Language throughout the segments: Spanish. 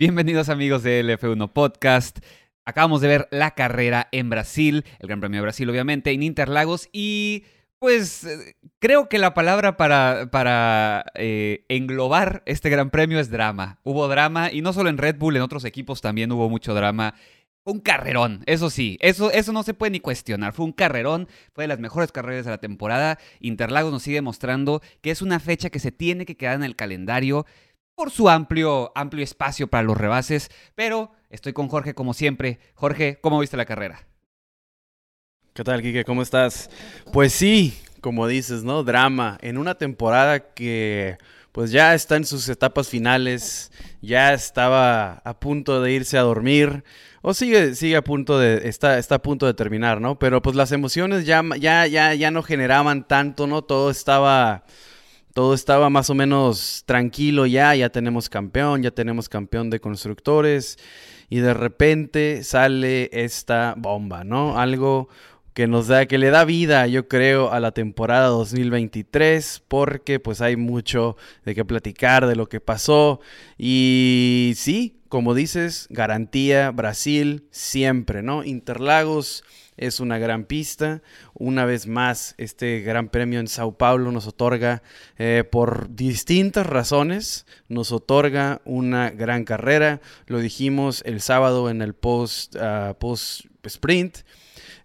Bienvenidos amigos del F1 Podcast. Acabamos de ver la carrera en Brasil, el Gran Premio de Brasil obviamente, en Interlagos y pues creo que la palabra para, eh, englobar este Gran Premio es drama. Hubo drama y no solo en Red Bull, en otros equipos también hubo mucho drama. Un carrerón, eso sí, eso, eso no se puede ni cuestionar. Fue un carrerón, fue de las mejores carreras de la temporada. Interlagos nos sigue mostrando que es una fecha que se tiene que quedar en el calendario por su amplio, amplio espacio para los rebases. Pero estoy con Jorge como siempre. Jorge, ¿cómo viste la carrera? ¿Qué tal, Kike? ¿Cómo estás? Pues sí, como dices, ¿no? Drama. En una temporada que pues ya está en sus etapas finales, ya estaba a punto de irse a dormir, o sigue, sigue a punto de, está, está a punto de terminar, ¿no? Pero pues las emociones ya, ya, ya, ya no generaban tanto, ¿no? Todo estaba, todo estaba más o menos tranquilo ya, ya tenemos campeón, ya tenemos campeón de constructores, y de repente sale esta bomba, ¿no? Algo que nos da, que le da vida, yo creo, a la temporada 2023, porque pues hay mucho de qué platicar de lo que pasó. Y sí, como dices, garantía Brasil siempre, ¿no? Interlagos es una gran pista. Una vez más, este gran premio en Sao Paulo nos otorga, eh, por distintas razones, nos otorga una gran carrera. Lo dijimos el sábado en el post, ah, post sprint.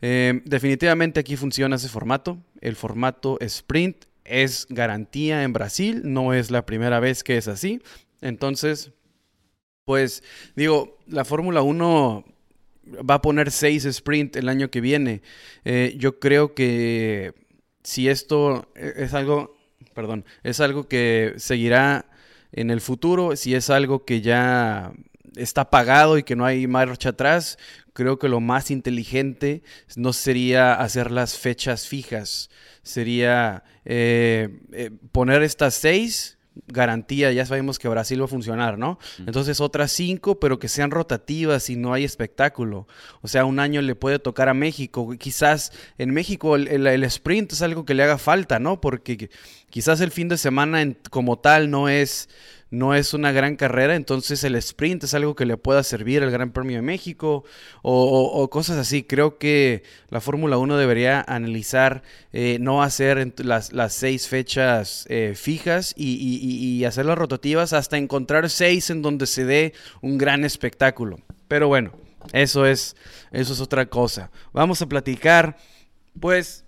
Eh, definitivamente aquí funciona ese formato. El formato sprint es garantía en Brasil, no es la primera vez que es así. Entonces, pues digo, la Fórmula 1 va a poner seis sprint el año que viene. Eh, yo creo que si esto es algo, perdón, es algo que seguirá en el futuro, si es algo que ya está pagado y que no hay marcha atrás, creo que lo más inteligente no sería hacer las fechas fijas, sería eh, eh, poner estas seis garantía, ya sabemos que Brasil va a funcionar, ¿no? Entonces otras cinco, pero que sean rotativas y no hay espectáculo. O sea, un año le puede tocar a México. Quizás en México el, sprint es algo que le haga falta, ¿no? Porque quizás el fin de semana como tal no es no es una gran carrera, entonces el sprint es algo que le pueda servir al Gran Premio de México o, cosas así. Creo que la Fórmula 1 debería analizar eh, no hacer las, seis fechas eh, fijas y, hacer las rotativas hasta encontrar seis en donde se dé un gran espectáculo. Pero bueno, eso es, eso es otra cosa. Vamos a platicar, pues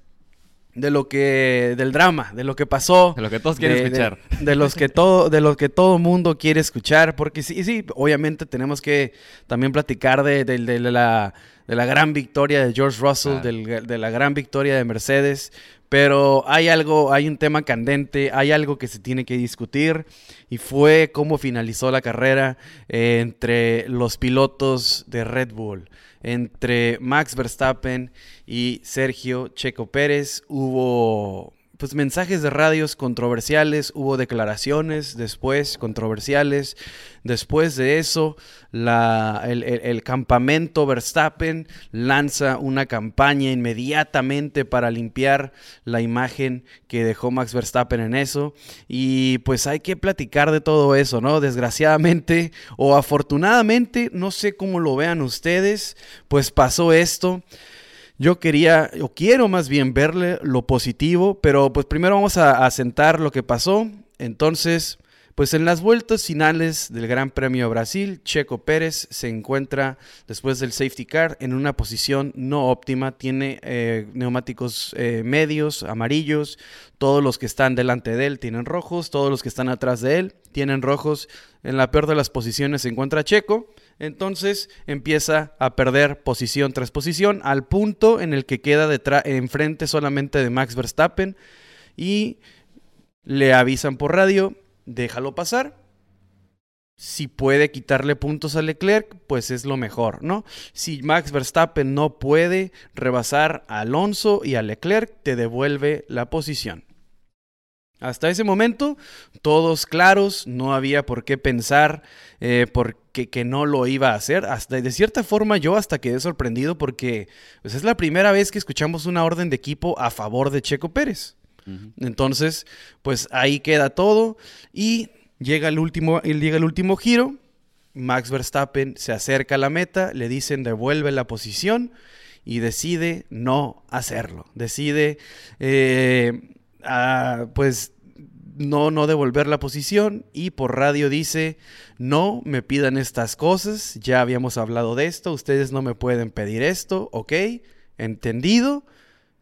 de lo que del drama, de lo que pasó, de lo que todos quieren escuchar, de, los que todo de lo que todo mundo quiere escuchar, porque sí, sí, obviamente tenemos que también platicar de, la de la gran victoria de George Russell, de la gran victoria de Mercedes, pero hay algo, hay un tema candente, hay algo que se tiene que discutir y fue cómo finalizó la carrera eh, entre los pilotos de Red Bull entre Max Verstappen y Sergio Checo Pérez. Hubo pues mensajes de radios controversiales, hubo declaraciones después controversiales. Después de eso, el, campamento Verstappen lanza una campaña inmediatamente para limpiar la imagen que dejó Max Verstappen en eso. Y pues hay que platicar de todo eso, ¿no? Desgraciadamente o afortunadamente, no sé cómo lo vean ustedes, pues pasó esto. Yo quería, o quiero más bien verle lo positivo, pero pues primero vamos a, a sentar lo que pasó. Entonces, pues en las vueltas finales del Gran Premio Brasil, Checo Pérez se encuentra después del safety car en una posición no óptima. Tiene eh, neumáticos eh, medios, amarillos. Todos los que están delante de él tienen rojos. Todos los que están atrás de él tienen rojos. En la peor de las posiciones se encuentra Checo. Entonces empieza a perder posición tras posición al punto en el que queda enfrente solamente de Max Verstappen y le avisan por radio déjalo pasar. Si puede quitarle puntos a Leclerc, pues es lo mejor, ¿no? Si Max Verstappen no puede rebasar a Alonso y a Leclerc, te devuelve la posición. Hasta ese momento, todos claros, no había por qué pensar eh, porque, que no lo iba a hacer. Hasta, de cierta forma, yo hasta quedé sorprendido porque pues, es la primera vez que escuchamos una orden de equipo a favor de Checo Pérez. Entonces, pues ahí queda todo y llega el último, llega el último giro. Max Verstappen se acerca a la meta, le dicen devuelve la posición y decide no hacerlo. Decide, eh, pues, no, no devolver la posición y por radio dice, no me pidan estas cosas, ya habíamos hablado de esto, ustedes no me pueden pedir esto, ok, entendido,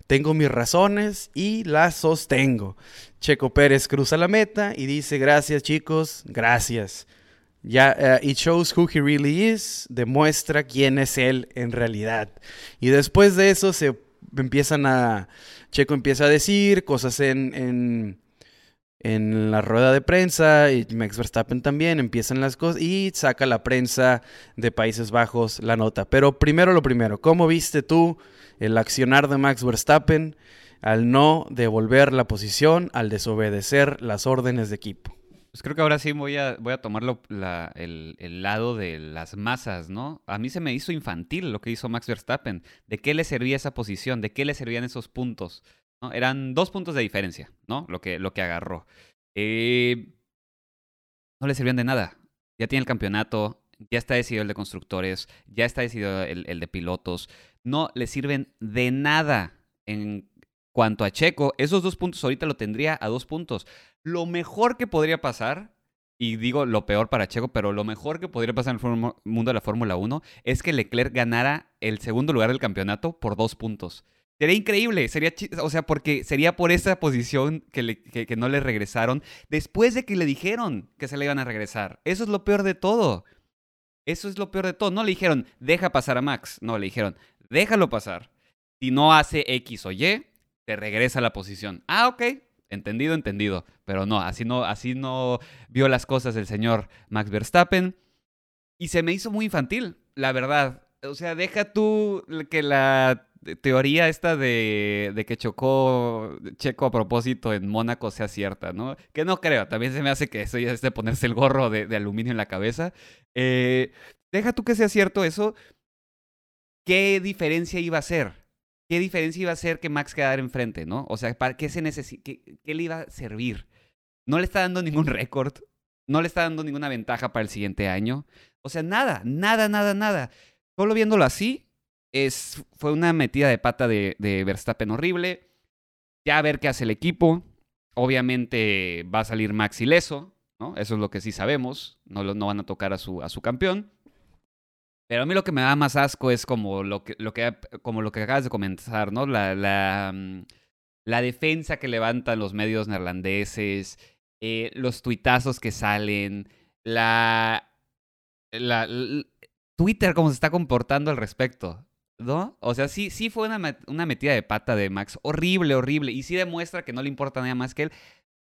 tengo mis razones y las sostengo. Checo Pérez cruza la meta y dice, gracias chicos, gracias. Ya, uh, it shows who he really is, demuestra quién es él en realidad. Y después de eso se empiezan a, Checo empieza a decir cosas en, en la rueda de prensa y Max Verstappen también, empiezan las cosas y saca la prensa de Países Bajos la nota. Pero primero lo primero, ¿cómo viste tú el accionar de Max Verstappen al no devolver la posición, al desobedecer las órdenes de equipo? Pues creo que ahora sí voy a, tomar el, el, lado de las masas, ¿no? A mí se me hizo infantil lo que hizo Max Verstappen. ¿De qué le servía esa posición? ¿De qué le servían esos puntos? Eran dos puntos de diferencia, ¿no? Lo que, lo que agarró. Eh, no le servían de nada. Ya tiene el campeonato, ya está decidido el de constructores, ya está decidido el, el de pilotos. No le sirven de nada en cuanto a Checo. Esos dos puntos ahorita lo tendría a dos puntos. Lo mejor que podría pasar, y digo lo peor para Checo, pero lo mejor que podría pasar en el mundo de la Fórmula 1 es que Leclerc ganara el segundo lugar del campeonato por dos puntos. Sería increíble, sería, o sea, porque sería por esa posición que, que, no le regresaron después de que le dijeron que se le iban a regresar. Eso es lo peor de todo. Eso es lo peor de todo. No le dijeron, deja pasar a Max. No, le dijeron, déjalo pasar. Si no hace X o Y, te regresa a la posición. Ah, ok, Entendido, entendido. Pero no, así no, así no vio las cosas el señor Max Verstappen. Y se me hizo muy infantil, la verdad. O sea, deja tú que la teoría esta de, de, que chocó Checo a propósito en Mónaco sea cierta, ¿no? Que no creo, también se me hace que eso ya es de ponerse el gorro de, aluminio en la cabeza. Eh, deja tú que sea cierto eso. ¿Qué diferencia iba a ser? ¿qué diferencia iba a hacer que Max quedara enfrente, no? O sea, ¿para qué se necesita? Qué, le iba a servir? No le está dando ningún récord, no le está dando ninguna ventaja para el siguiente año. O sea, nada, nada, nada, nada. Solo viéndolo así, es, fue una metida de pata de, de Verstappen horrible. Ya a ver qué hace el equipo. Obviamente va a salir Max ileso, ¿no? Eso es lo que sí sabemos. No, no van a tocar a su, a su campeón. Pero a mí lo que me da más asco es como lo que, lo que, como lo que acabas de comenzar, ¿no? La, la, mm, la defensa que levantan los medios neerlandeses, eh, los tuitazos que salen, la, la, Twitter cómo se está comportando al respecto, ¿no? O sea, sí, sí fue una, una metida de pata de Max, horrible, horrible, y sí demuestra que no le importa nada más que él,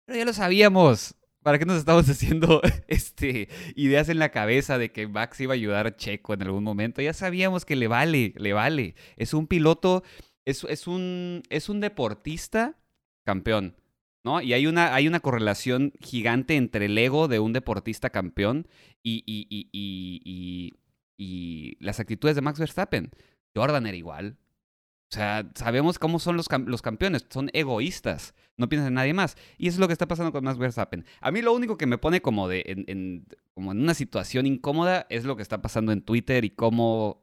pero ya lo sabíamos, ¿Para qué nos estamos haciendo este, ideas en la cabeza de que Max iba a ayudar a Checo en algún momento? Ya sabíamos que le vale, le vale. Es un piloto, es, es, un, es un deportista campeón, ¿no? Y hay una, hay una correlación gigante entre el ego de un deportista campeón y, y, y, y, y las actitudes de Max Verstappen. Jordan era igual, o sea, sabemos cómo son los, los campeones, son egoístas, no piensan en nadie más. Y eso es lo que está pasando con Max Verstappen. A mí lo único que me pone como, de, en, como en una situación incómoda es lo que está pasando en Twitter y cómo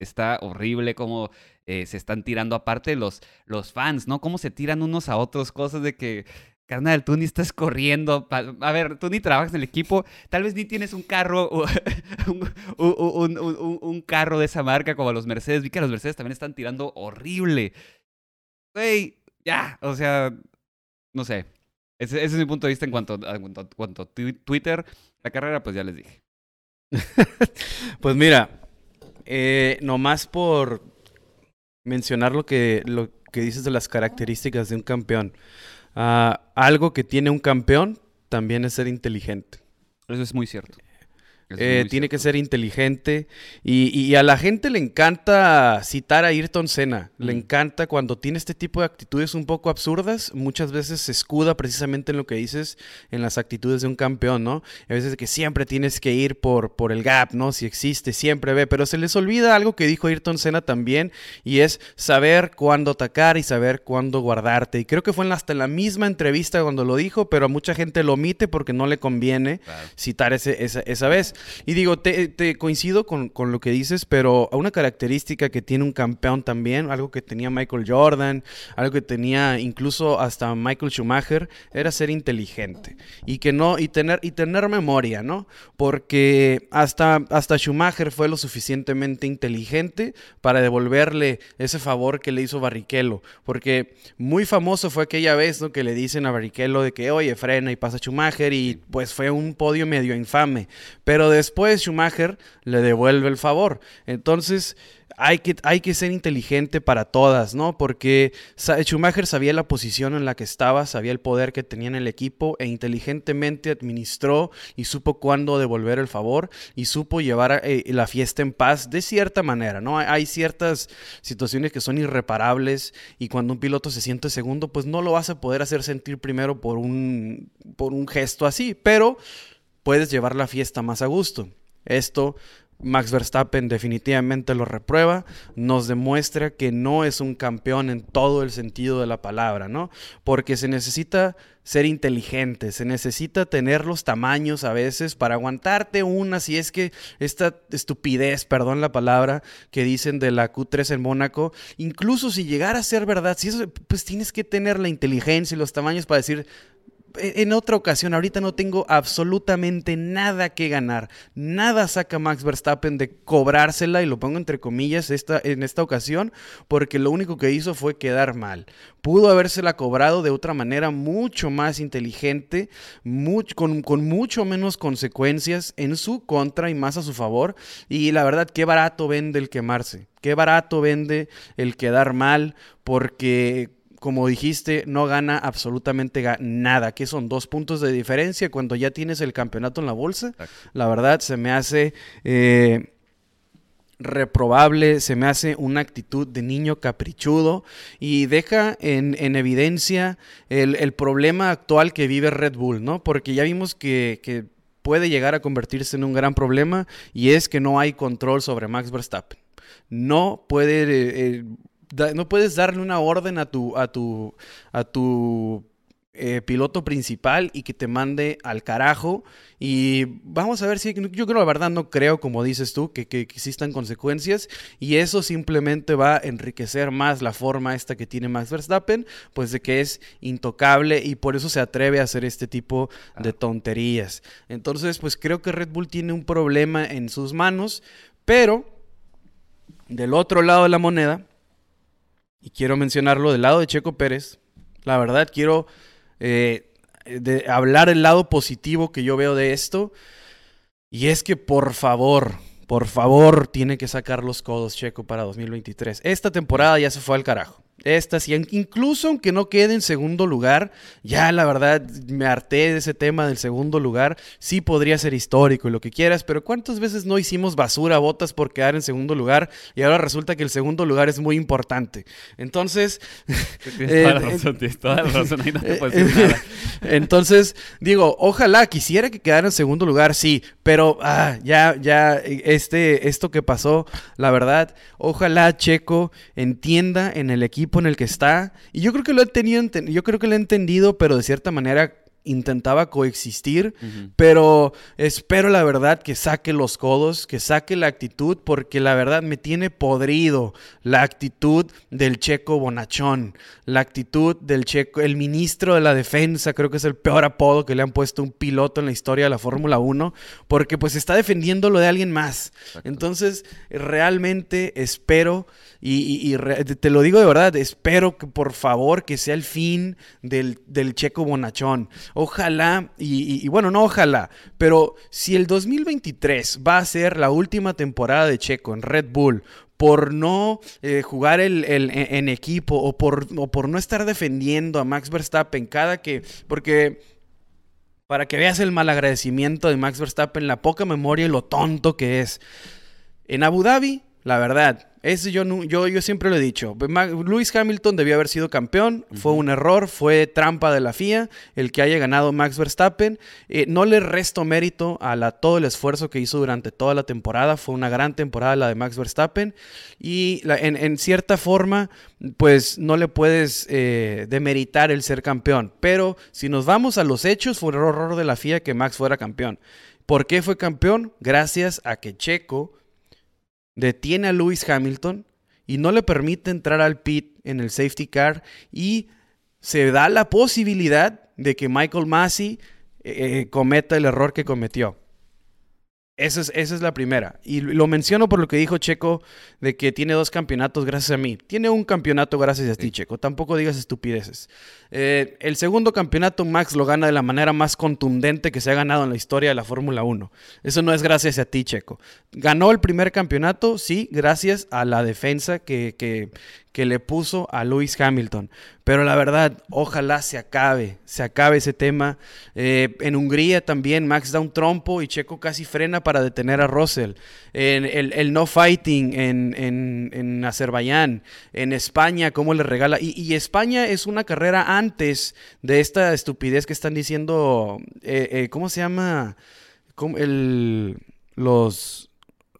está horrible, cómo eh, se están tirando aparte los, los fans, ¿no? Cómo se tiran unos a otros cosas de que Carnal, tú ni estás corriendo. A ver, tú ni trabajas en el equipo. Tal vez ni tienes un carro, un, carro de esa marca como los Mercedes. Vi que los Mercedes también están tirando horrible. Güey, ya. O sea, no sé. Ese, es mi punto de vista en cuanto, a Twitter. La carrera, pues ya les dije. pues mira, eh, nomás por mencionar lo que, lo que dices de las características de un campeón. Ah, algo que tiene un campeón también es ser inteligente. Eso es muy cierto. Eh, tiene que ser inteligente y, a la gente le encanta citar a Ayrton Senna. Le mm. encanta cuando tiene este tipo de actitudes un poco absurdas. Muchas veces se escuda precisamente en lo que dices, en las actitudes de un campeón, ¿no? A veces que siempre tienes que ir por, por el gap, ¿no? Si existe, siempre ve. Pero se les olvida algo que dijo Ayrton Senna también y es saber cuándo atacar y saber cuándo guardarte. Y creo que fue hasta en la misma entrevista cuando lo dijo, pero a mucha gente lo omite porque no le conviene citar ese, esa, esa vez. Y digo, te, te coincido con, con, lo que dices, pero una característica que tiene un campeón también, algo que tenía Michael Jordan, algo que tenía incluso hasta Michael Schumacher, era ser inteligente. Y que no, y tener, y tener memoria, ¿no? Porque hasta, hasta Schumacher fue lo suficientemente inteligente para devolverle ese favor que le hizo Barrichello. Porque muy famoso fue aquella vez, ¿no? Que le dicen a Barrichello de que, oye, frena y pasa Schumacher y pues fue un podio medio infame. Pero después Schumacher le devuelve el favor. Entonces, hay que, hay que ser inteligente para todas, ¿no? Porque Schumacher sabía la posición en la que estaba, sabía el poder que tenía en el equipo e inteligentemente administró y supo cuándo devolver el favor y supo llevar eh, la fiesta en paz de cierta manera, ¿no? Hay ciertas situaciones que son irreparables y cuando un piloto se siente segundo, pues no lo vas a poder hacer sentir primero por un, por un gesto así, pero puedes llevar la fiesta más a gusto. Esto Max Verstappen definitivamente lo reprueba, nos demuestra que no es un campeón en todo el sentido de la palabra, ¿no? Porque se necesita ser inteligente, se necesita tener los tamaños a veces para aguantarte una, si es que esta estupidez, perdón la palabra, que dicen de la Q3 en Mónaco, incluso si llegara a ser verdad, si eso, pues tienes que tener la inteligencia y los tamaños para decir, en otra ocasión, ahorita no tengo absolutamente nada que ganar. Nada saca Max Verstappen de cobrársela, y lo pongo entre comillas en esta ocasión, porque lo único que hizo fue quedar mal. Pudo habérsela cobrado de otra manera mucho más inteligente, con, con mucho menos consecuencias en su contra y más a su favor. Y la verdad, qué barato vende el quemarse. Qué barato vende el quedar mal, porque como dijiste, no gana absolutamente nada, que son dos puntos de diferencia cuando ya tienes el campeonato en la bolsa. La verdad se me hace eh, reprobable, se me hace una actitud de niño caprichudo y deja en, evidencia el, problema actual que vive Red Bull, ¿no? Porque ya vimos que, puede llegar a convertirse en un gran problema y es que no hay control sobre Max Verstappen. No puede... Eh, no puedes darle una orden a tu, a tu, a tu eh, piloto principal y que te mande al carajo. Y vamos a ver si yo creo, la verdad, no creo, como dices tú, que, que, existan consecuencias. Y eso simplemente va a enriquecer más la forma esta que tiene Max Verstappen, pues de que es intocable y por eso se atreve a hacer este tipo de tonterías. Entonces, pues creo que Red Bull tiene un problema en sus manos, pero del otro lado de la moneda y quiero mencionarlo del lado de Checo Pérez. La verdad, quiero eh, hablar el lado positivo que yo veo de esto. Y es que por favor, por favor, tiene que sacar los codos Checo para 2023. Esta temporada ya se fue al carajo. Estas, y incluso aunque no quede en segundo lugar, ya la verdad me harté de ese tema del segundo lugar. Sí podría ser histórico y lo que quieras, pero ¿cuántas veces no hicimos basura botas por quedar en segundo lugar? Y ahora resulta que el segundo lugar es muy importante. Entonces. Tienes toda la eh, razón, tienes toda la razón, ahí no te puedo decir nada. Entonces, digo, ojalá quisiera que quedara en segundo lugar, sí, pero ah, ya, ya, este, esto que pasó, la verdad, ojalá Checo entienda en el equipo en el que está. Y yo creo que lo he tenido, yo creo que lo he entendido, pero de cierta manera intentaba coexistir, pero espero la verdad que saque los codos, que saque la actitud, porque la verdad me tiene podrido la actitud del checo bonachón, la actitud del checo, el ministro de la defensa, creo que es el peor apodo que le han puesto a un piloto en la historia de la Fórmula 1, porque pues está defendiendo lo de alguien más. Entonces, realmente espero y, te lo digo de verdad, espero que por favor que sea el fin del, checo bonachón. Ojalá, y, bueno, no ojalá, pero si el 2023 va a ser la última temporada de Checo en Red Bull por no eh, jugar el, en, equipo o por, o por no estar defendiendo a Max Verstappen cada que... Porque para que veas el malagradecimiento de Max Verstappen, la poca memoria y lo tonto que es. En Abu Dhabi, la verdad, eso yo, yo, yo siempre lo he dicho. Lewis Hamilton debió haber sido campeón. Fue un error, fue trampa de la FIA el que haya ganado Max Verstappen. Eh, no le resto mérito a la, todo el esfuerzo que hizo durante toda la temporada. Fue una gran temporada la de Max Verstappen. Y en, cierta forma, pues no le puedes eh, demeritar el ser campeón. Pero si nos vamos a los hechos, fue un error de la FIA que Max fuera campeón. ¿Por qué fue campeón? Gracias a que Checo detiene a Lewis Hamilton y no le permite entrar al pit en el safety car y se da la posibilidad de que Michael Massey eh, eh, cometa el error que cometió. Esa es, esa es, la primera. Y lo menciono por lo que dijo Checo de que tiene dos campeonatos gracias a mí. Tiene un campeonato gracias a ti, Checo. Tampoco digas estupideces. Eh, el segundo campeonato Max lo gana de la manera más contundente que se ha ganado en la historia de la Fórmula 1. Eso no es gracias a ti, Checo. Ganó el primer campeonato, sí, gracias a la defensa que, que, que le puso a Lewis Hamilton. Pero la verdad, ojalá se acabe, se acabe ese tema. Eh, en Hungría también Max da un trompo y Checo casi frena para detener a Russell. En, el, no fighting en, en, en, Azerbaiyán, en España, cómo le regala. Y, España es una carrera antes de esta estupidez que están diciendo, eh, eh, ¿cómo se llama? El, los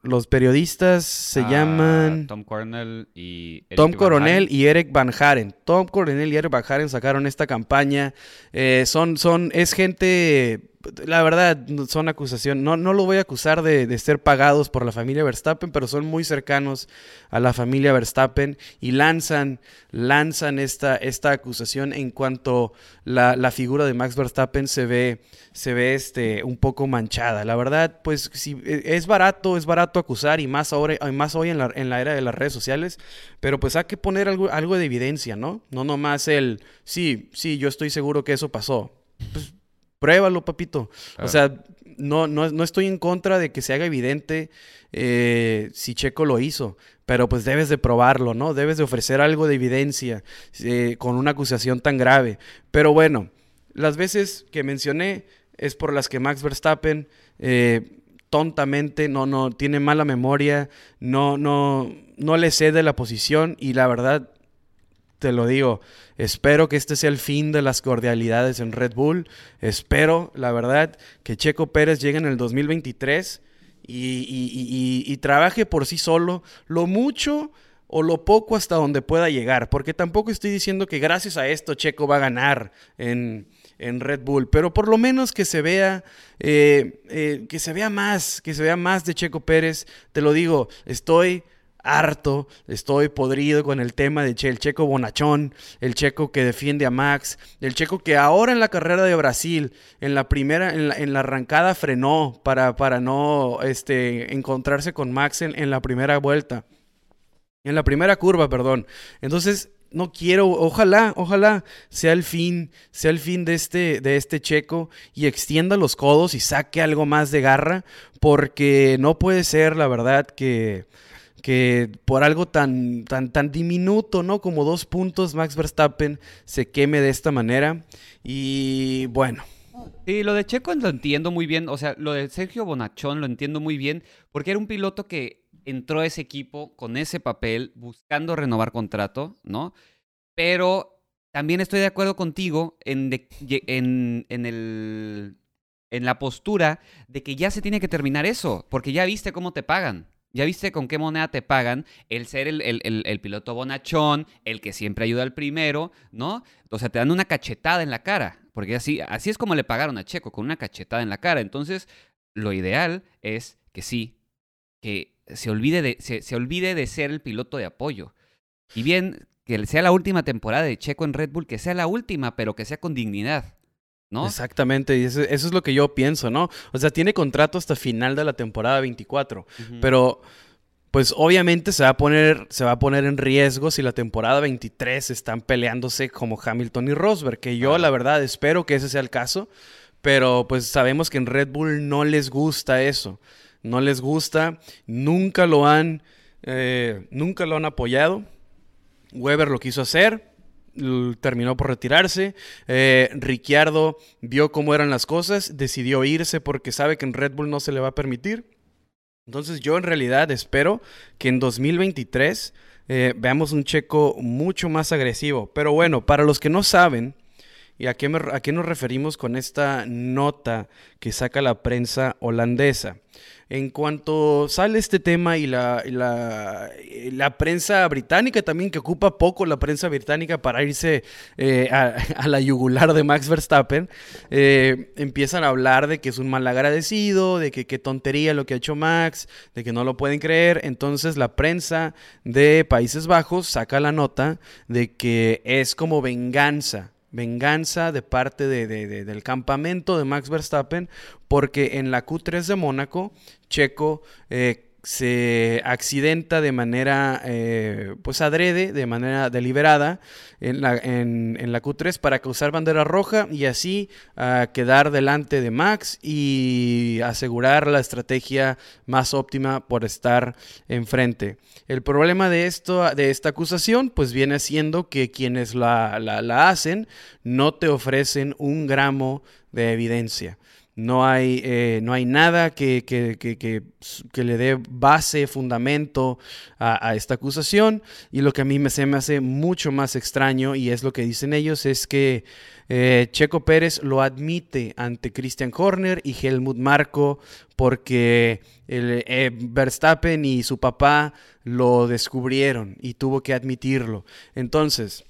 los periodistas se ah, llaman Tom Coronel y Eric Tom Coronel y Eric Van Haren. Tom Coronel y Eric Van Haren sacaron esta campaña. Eh, son, son, es gente la verdad, son acusaciones. No, no lo voy a acusar de, ser pagados por la familia Verstappen, pero son muy cercanos a la familia Verstappen y lanzan, lanzan esta, esta acusación en cuanto la, la figura de Max Verstappen se ve, se ve este, un poco manchada. La verdad, pues si, e, es barato, es barato acusar y más, ahora, más hoy en la, en la era de las redes sociales, pero pues hay que poner algo, algo de evidencia, ¿no? No nomás el, sí, sí, yo estoy seguro que eso pasó. Pruébalo, papito. O sea, no, no, estoy en contra de que se haga evidente eh, si Checo lo hizo, pero pues debes de probarlo, ¿no? Debes de ofrecer algo de evidencia eh, con una acusación tan grave. Pero bueno, las veces que mencioné es por las que Max Verstappen eh, tontamente no, no tiene mala memoria, no, no, no le cede la posición y la verdad te lo digo, espero que este sea el fin de las cordialidades en Red Bull. Espero, la verdad, que Checo Pérez llegue en el 2023 y, trabaje por sí solo lo mucho o lo poco hasta donde pueda llegar. Porque tampoco estoy diciendo que gracias a esto Checo va a ganar en, Red Bull, pero por lo menos que se vea, eh, eh, que se vea más, que se vea más de Checo Pérez. Te lo digo, estoy harto, estoy podrido con el tema de el checo bonachón, el checo que defiende a Max, el checo que ahora en la carrera de Brasil, en la primera, en la, arrancada frenó para, para no este, encontrarse con Max en, en la primera vuelta, en la primera curva, perdón. Entonces, no quiero, ojalá, ojalá sea el fin, sea el fin de este, de este checo y extienda los codos y saque algo más de garra, porque no puede ser, la verdad, que que por algo tan, tan, tan diminuto, ¿no? Como dos puntos, Max Verstappen se queme de esta manera. Y bueno. Sí, lo de Checo lo entiendo muy bien. O sea, lo de Sergio Bonachón lo entiendo muy bien, porque era un piloto que entró a ese equipo con ese papel, buscando renovar contrato, ¿no? Pero también estoy de acuerdo contigo en, en, en, el, en la postura de que ya se tiene que terminar eso, porque ya viste cómo te pagan. Ya viste con qué moneda te pagan el ser el, piloto bonachón, el que siempre ayuda al primero, ¿no? O sea, te dan una cachetada en la cara, porque así, así es como le pagaron a Checo, con una cachetada en la cara. Entonces, lo ideal es que sí, que se olvide de, se, olvide de ser el piloto de apoyo. Y bien, que sea la última temporada de Checo en Red Bull, que sea la última, pero que sea con dignidad. ¿No? Exactamente, y eso, es lo que yo pienso, ¿no? O sea, tiene contrato hasta final de la temporada 24, pero pues obviamente se va a poner se va a poner en riesgo si la temporada 23 están peleándose como Hamilton y Rosberg, que yo la verdad espero que ese sea el caso, pero pues sabemos que en Red Bull no les gusta eso, no les gusta, nunca lo han eh, nunca lo han apoyado. Weber lo quiso hacer, terminó por retirarse. Eh, Ricciardo vio cómo eran las cosas, decidió irse porque sabe que en Red Bull no se le va a permitir. Entonces yo en realidad espero que en 2023 eh, veamos un checo mucho más agresivo. Pero bueno, para los que no saben, ¿Y a qué, a qué nos referimos con esta nota que saca la prensa holandesa? En cuanto sale este tema y la, la, prensa británica también, que ocupa poco la prensa británica para irse eh, a, la yugular de Max Verstappen, eh, empiezan a hablar de que es un mal agradecido, de que qué tontería lo que ha hecho Max, de que no lo pueden creer. Entonces la prensa de Países Bajos saca la nota de que es como venganza venganza de parte del campamento de Max Verstappen, porque en la Q3 de Mónaco, Checo eh, se accidenta de manera, eh, pues adrede, de manera deliberada en la, en, la, Q3 para causar bandera roja y así ah, quedar delante de Max y asegurar la estrategia más óptima por estar enfrente. El problema de, esto, de esta acusación pues viene siendo que quienes la, la hacen no te ofrecen un gramo de evidencia. No hay, eh, no hay nada que, le dé base, fundamento a, esta acusación. Y lo que a mí me hace mucho más extraño, y es lo que dicen ellos, es que eh, Checo Pérez lo admite ante Christian Horner y Helmut Marco porque el, eh, Verstappen y su papá lo descubrieron y tuvo que admitirlo. Entonces,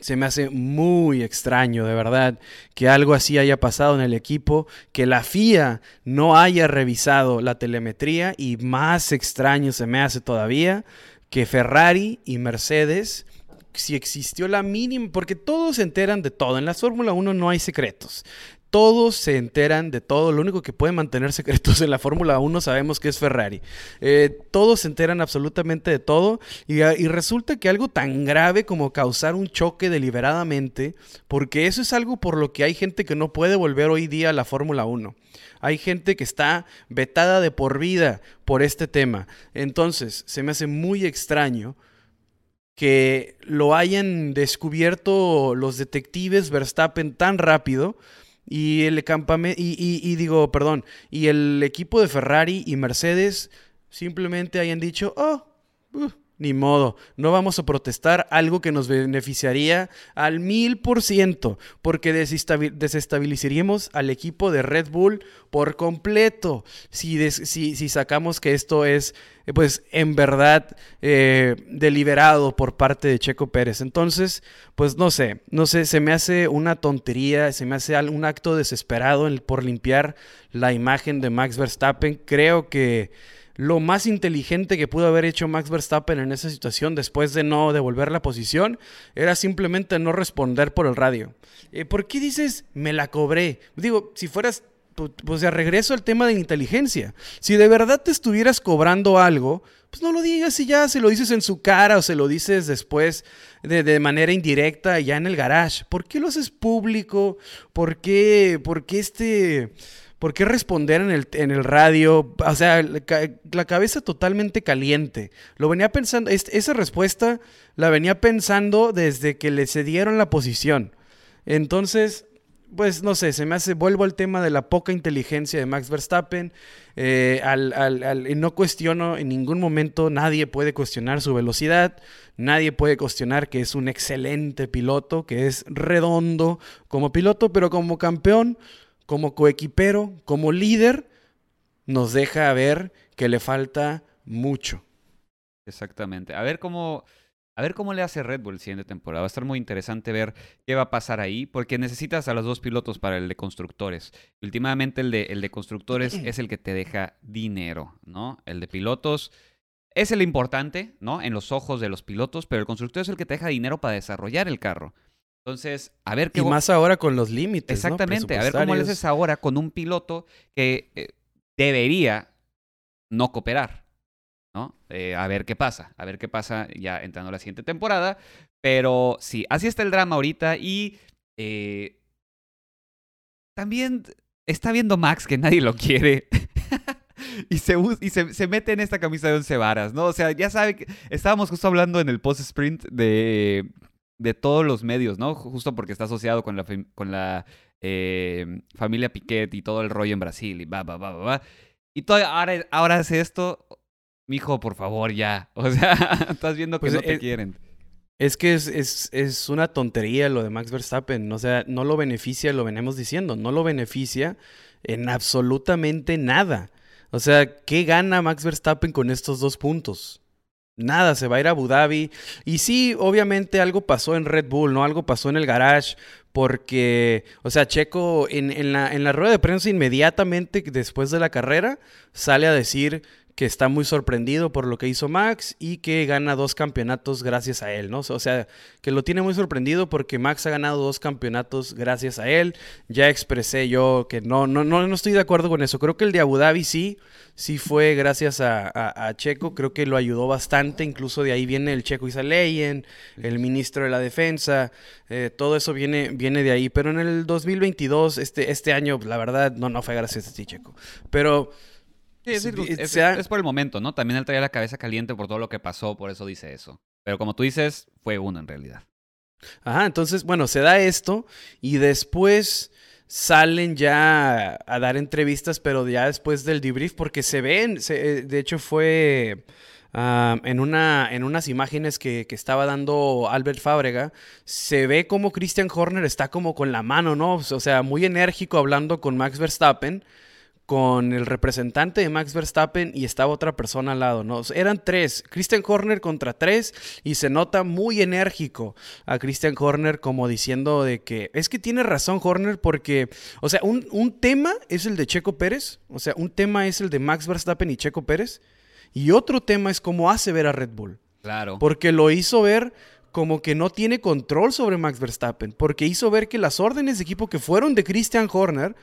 se me hace muy extraño, de verdad, que algo así haya pasado en el equipo, que la FIA no haya revisado la telemetría y más extraño se me hace todavía que Ferrari y Mercedes, si existió la mínima, porque todos se enteran de todo, en la Fórmula 1 no hay secretos. Todos se enteran de todo. Lo único que puede mantener secretos en la Fórmula 1 sabemos que es Ferrari. Eh, todos se enteran absolutamente de todo. Y, y, resulta que algo tan grave como causar un choque deliberadamente, porque eso es algo por lo que hay gente que no puede volver hoy día a la Fórmula 1. Hay gente que está vetada de por vida por este tema. Entonces, se me hace muy extraño que lo hayan descubierto los detectives Verstappen tan rápido y el campamento, y, y, digo, perdón, y el equipo de Ferrari y Mercedes simplemente hayan dicho, oh, uh, ni modo, no vamos a protestar algo que nos beneficiaría al mil por ciento, porque desestabilizaríamos al equipo de Red Bull por completo si, si, sacamos que esto es, pues, en verdad eh, deliberado por parte de Checo Pérez. Entonces, pues, no sé, no sé, se me hace una tontería, se me hace un acto desesperado por limpiar la imagen de Max Verstappen. Creo que lo más inteligente que pudo haber hecho Max Verstappen en esa situación después de no devolver la posición era simplemente no responder por el radio. Eh, ¿Por qué dices me la cobré? Digo, si fueras pues ya regreso al tema de inteligencia. Si de verdad te estuvieras cobrando algo, pues no lo digas y ya se lo dices en su cara o se lo dices después de, de manera indirecta ya en el garage. ¿Por qué lo haces público? ¿Por qué, por qué este ¿Por qué responder en el, en el radio? O sea, la, cabeza totalmente caliente. Lo venía pensando, esa respuesta la venía pensando desde que le cedieron la posición. Entonces, pues no sé, se me hace, vuelvo al tema de la poca inteligencia de Max Verstappen. Eh, no cuestiono en ningún momento, nadie puede cuestionar su velocidad, nadie puede cuestionar que es un excelente piloto, que es redondo como piloto, pero como campeón como coequipero, como líder, nos deja ver que le falta mucho. Exactamente. A ver cómo, a ver cómo le hace Red Bull el siguiente temporada. Va a estar muy interesante ver qué va a pasar ahí, porque necesitas a los dos pilotos para el de constructores. Últimamente el de, el de constructores es el que te deja dinero, ¿no? El de pilotos es el importante, ¿no? En los ojos de los pilotos, pero el constructor es el que te deja dinero para desarrollar el carro. Entonces, a ver qué... Y más ahora con los límites. Exactamente, a ver cómo le haces ahora con un piloto que eh, debería no cooperar, ¿no? Eh, a ver qué pasa, a ver qué pasa ya entrando la siguiente temporada. Pero sí, así está el drama ahorita y eh, también está viendo Max que nadie lo quiere. y, se, y se, se, mete en esta camisa de once varas, ¿no? O sea, ya sabe que estábamos justo hablando en el post-sprint de de todos los medios, ¿no? Justo porque está asociado con la, con la eh, familia Piquet y todo el rollo en Brasil y va, va, va, va, Y todo, ahora, ahora hace esto, mijo, por favor, ya. O sea, estás viendo que pues, no te quieren. Es que es, es, es, una tontería lo de Max Verstappen. O sea, no lo beneficia, lo venimos diciendo, no lo beneficia en absolutamente nada. O sea, ¿qué gana Max Verstappen con estos dos puntos? Nada, se va a ir a Abu Dhabi. Y sí, obviamente algo pasó en Red Bull, ¿no? Algo pasó en el garage, porque, o sea, Checo en, en, la, en la rueda de prensa inmediatamente después de la carrera sale a decir que está muy sorprendido por lo que hizo Max y que gana dos campeonatos gracias a él, ¿no? O sea, que lo tiene muy sorprendido porque Max ha ganado dos campeonatos gracias a él. Ya expresé yo que no, no, no, no estoy de acuerdo con eso. Creo que el de Abu Dhabi sí, sí fue gracias a, Checo. Creo que lo ayudó bastante. Incluso de ahí viene el Checo Isaleyen, el ministro de la Defensa. Eh, todo eso viene, viene de ahí. Pero en el 2022, este, este año, la verdad, no, no fue gracias a ti, Checo. Pero es, por el momento, ¿no? También él traía la cabeza caliente por todo lo que pasó, por eso dice eso. Pero como tú dices, fue uno en realidad. Ajá, entonces, bueno, se da esto y después salen ya a dar entrevistas, pero ya después del debrief, porque se ven, eh, de hecho fue ah, en, una, en unas imágenes que, que, estaba dando Albert Fábrega, se ve como Christian Horner está como con la mano, ¿no? O sea, muy enérgico hablando con Max Verstappen con el representante de Max Verstappen y estaba otra persona al lado, ¿no? Eran tres, Christian Horner contra tres y se nota muy enérgico a Christian Horner como diciendo de que es que tiene razón Horner porque, o sea, un, un tema es el de Checo Pérez, o sea, un tema es el de Max Verstappen y Checo Pérez y otro tema es cómo hace ver a Red Bull. Claro. Porque lo hizo ver como que no tiene control sobre Max Verstappen, porque hizo ver que las órdenes de equipo que fueron de Christian Horner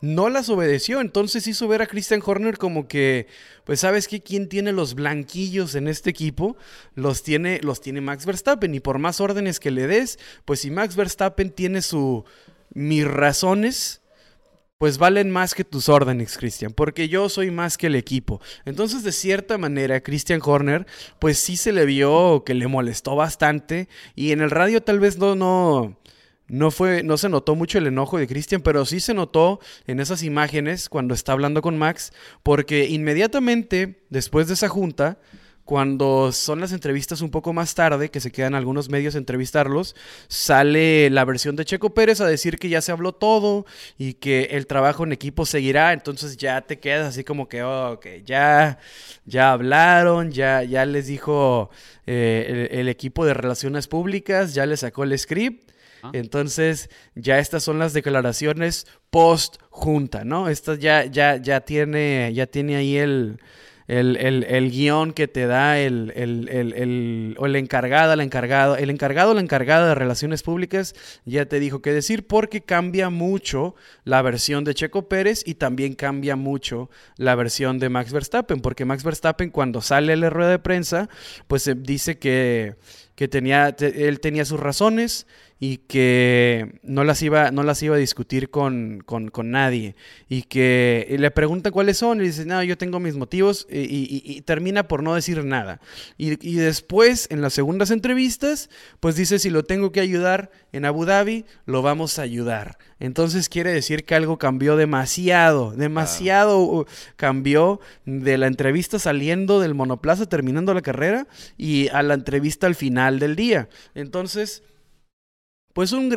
no las obedeció. Entonces hizo ver a Christian Horner como que, pues sabes que quién tiene los blanquillos en este equipo, los tiene, los tiene Max Verstappen. Y por más órdenes que le des, pues si Max Verstappen tiene su mis razones, pues valen más que tus órdenes, Christian, porque yo soy más que el equipo. Entonces, de cierta manera, Christian Horner, pues sí se le vio que le molestó bastante. Y en el radio tal vez no, no, no fue, no se notó mucho el enojo de Christian, pero sí se notó en esas imágenes cuando está hablando con Max, porque inmediatamente después de esa junta, cuando son las entrevistas un poco más tarde, que se quedan algunos medios a entrevistarlos, sale la versión de Checo Pérez a decir que ya se habló todo y que el trabajo en equipo seguirá, entonces ya te quedas así como que, oh, ya, ya hablaron, ya, ya les dijo eh, el equipo de relaciones públicas, ya le sacó el script Ah. Entonces, ya estas son las declaraciones post junta, ¿no? Estas ya, ya, ya tiene, ya tiene ahí el, el, el, guion que te da el, el, o el encargado, la encargado, el encargado la encargada de relaciones públicas ya te dijo qué decir porque cambia mucho la versión de Checo Pérez y también cambia mucho la versión de Max Verstappen, porque Max Verstappen cuando sale la rueda de prensa, pues dice que, que tenía, él tenía sus razones y que no las iba, no las iba a discutir con, con, con nadie. Y que le pregunta cuáles son y dice, no, yo tengo mis motivos y, termina por no decir nada. Y, después, en las segundas entrevistas, pues dice, si lo tengo que ayudar en Abu Dhabi, lo vamos a ayudar. Entonces quiere decir que algo cambió demasiado, demasiado cambió de la entrevista saliendo del monoplaza, terminando la carrera, y a la entrevista al final del día. Entonces pues un,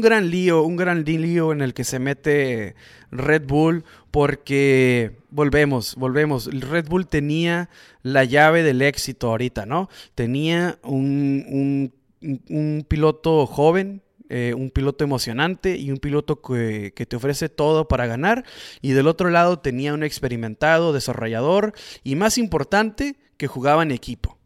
gran lío, un gran lío en el que se mete Red Bull porque volvemos, volvemos. Red Bull tenía la llave del éxito ahorita, ¿no? Tenía un, piloto joven, eh, un piloto emocionante y un piloto que, que, te ofrece todo para ganar. Y del otro lado tenía un experimentado, desarrollador y más importante, que jugaba en equipo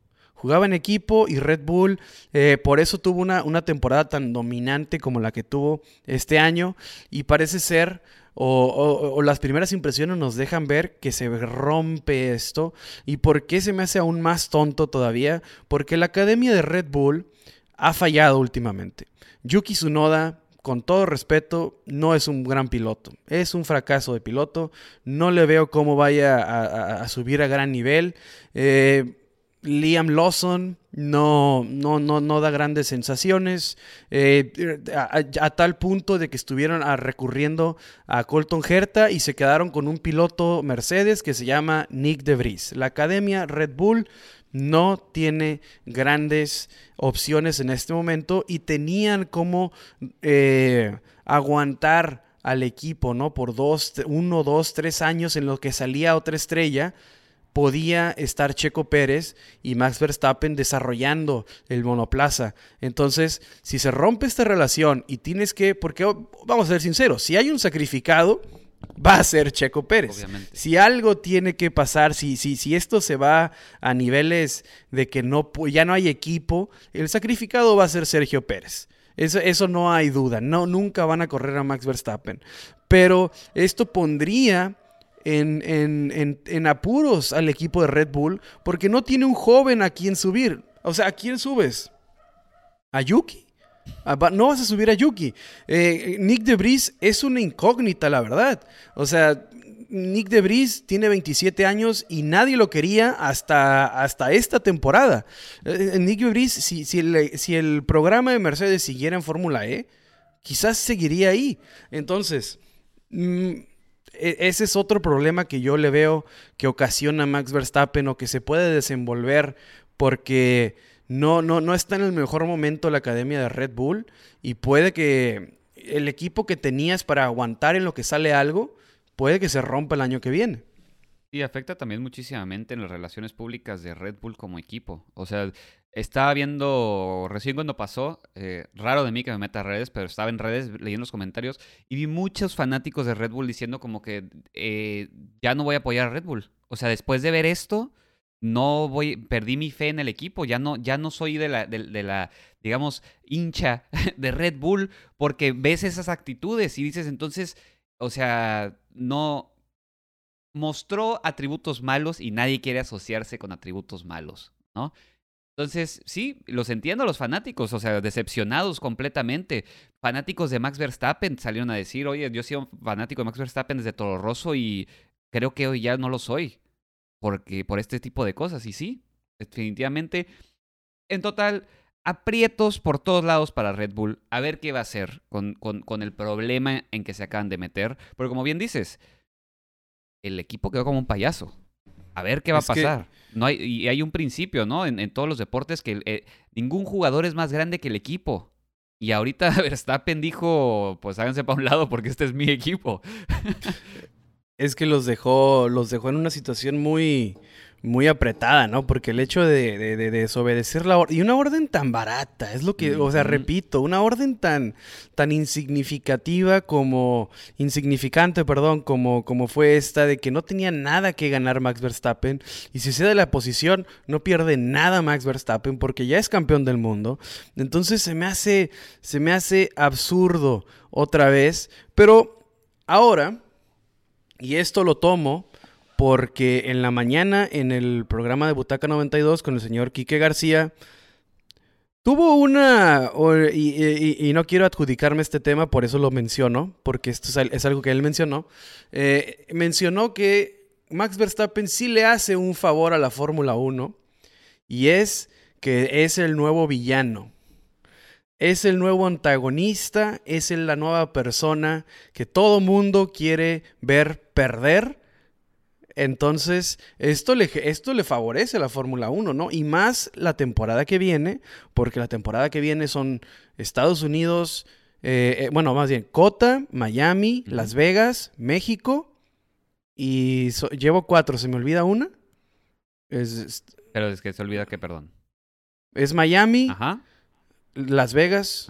jugaba en equipo y Red Bull eh, por eso tuvo una, una, temporada tan dominante como la que tuvo este año y parece ser... O, las primeras impresiones nos dejan ver que se rompe esto. ¿Y por qué se me hace aún más tonto todavía? Porque la academia de Red Bull ha fallado últimamente. Yuki Tsunoda con todo respeto, no es un gran piloto. Es un fracaso de piloto. No le veo cómo vaya a, subir a gran nivel. Eh, Liam Lawson no, no, no, no da grandes sensaciones, eh, a, tal punto de que estuvieron recurriendo a Colton Herta y se quedaron con un piloto Mercedes que se llama Nick De Vries. La academia Red Bull no tiene grandes opciones en este momento y tenían como eh, aguantar al equipo, ¿no? Por dos, uno, dos, tres años en lo que salía otra estrella podía estar Checo Pérez y Max Verstappen desarrollando el monoplaza. Entonces, si se rompe esta relación y tienes que, porque vamos a ser sinceros, si hay un sacrificado, va a ser Checo Pérez. Si algo tiene que pasar, si, si, si esto se va a niveles de que no, ya no hay equipo, el sacrificado va a ser Sergio Pérez. Eso, eso no hay duda. No, nunca van a correr a Max Verstappen. Pero esto pondría en, apuros al equipo de Red Bull porque no tiene un joven a quien subir. O sea, ¿a quién subes? ¿A Yuki? Ah, no vas a subir a Yuki. Eh, Nick de Vries es una incógnita, la verdad. O sea, Nick de Vries tiene 27 años y nadie lo quería hasta, hasta esta temporada. Eh, Nick de Vries, si, si, el, si el programa de Mercedes siguiera en Fórmula E, quizás seguiría ahí. Entonces, mm, ese es otro problema que yo le veo que ocasiona Max Verstappen o que se puede desenvolver porque no, no, no está en el mejor momento la academia de Red Bull y puede que el equipo que tenías para aguantar en lo que sale algo, puede que se rompa el año que viene. Y afecta también muchísimamente en las relaciones públicas de Red Bull como equipo. O sea, estaba viendo, recién cuando pasó, eh, raro de mí que me meta a redes, pero estaba en redes leyendo los comentarios y vi muchos fanáticos de Red Bull diciendo como que eh, ya no voy a apoyar a Red Bull. O sea, después de ver esto, no voy, perdí mi fe en el equipo, ya no, ya no soy de la, de la, digamos, hincha de Red Bull porque ves esas actitudes y dices entonces, o sea, no, mostró atributos malos y nadie quiere asociarse con atributos malos, ¿no? Entonces, sí, los entiendo a los fanáticos, o sea, decepcionados completamente. Fanáticos de Max Verstappen salieron a decir, oye, yo soy un fanático de Max Verstappen desde Toro Rosso y creo que hoy ya no lo soy, porque por este tipo de cosas. Y sí, definitivamente, en total, aprietos por todos lados para Red Bull, a ver qué va a hacer con, con, con el problema en que se acaban de meter, porque como bien dices, el equipo quedó como un payaso. A ver qué va a pasar. No hay, y hay un principio, ¿no? En, todos los deportes que eh, ningún jugador es más grande que el equipo. Y ahorita Verstappen dijo, pues háganse para un lado porque este es mi equipo. es que los dejó, los dejó en una situación muy, muy apretada, ¿no? Porque el hecho de, desobedecer la orden, y una orden tan barata, es lo que, o sea, repito, una orden tan, tan insignificativa como, insignificante, perdón, como, como fue esta, de que no tenía nada que ganar Max Verstappen, y si se da la posición, no pierde nada Max Verstappen, porque ya es campeón del mundo, entonces se me hace, se me hace absurdo otra vez, pero ahora, y esto lo tomo, porque en la mañana en el programa de Butaca 92 con el señor Quique García, tuvo una, y, no quiero adjudicarme este tema, por eso lo menciono, porque esto es, algo que él mencionó, eh, mencionó que Max Verstappen sí le hace un favor a la Fórmula 1 y es que es el nuevo villano. Es el nuevo antagonista, es la nueva persona que todo mundo quiere ver perder entonces, esto le, esto le favorece a la Fórmula 1, ¿no? Y más la temporada que viene, porque la temporada que viene son Estados Unidos, eh, eh, bueno, más bien Cota, Miami, Las Vegas, México, y llevo cuatro, ¿se me olvida una? Es, Pero es que se olvida que, perdón. Es Miami, Las Vegas,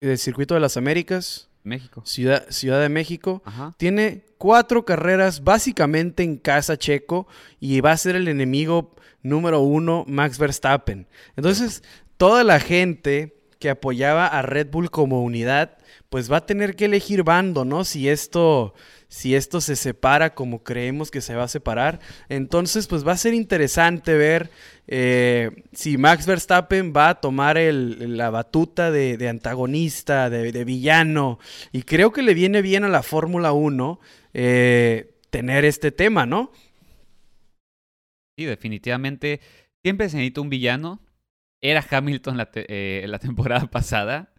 el Circuito de las Américas, México. Ciudad, Ciudad de México. Tiene cuatro carreras básicamente en casa checo y va a ser el enemigo número uno Max Verstappen. Entonces, toda la gente que apoyaba a Red Bull como unidad, pues va a tener que elegir bando, ¿no? Si esto si esto se separa como creemos que se va a separar. Entonces, pues va a ser interesante ver eh, si Max Verstappen va a tomar la batuta de, antagonista, de, villano. Y creo que le viene bien a la Fórmula 1 eh, tener este tema, ¿no? Sí, definitivamente. Siempre se necesita un villano. Era Hamilton la, eh, la temporada pasada.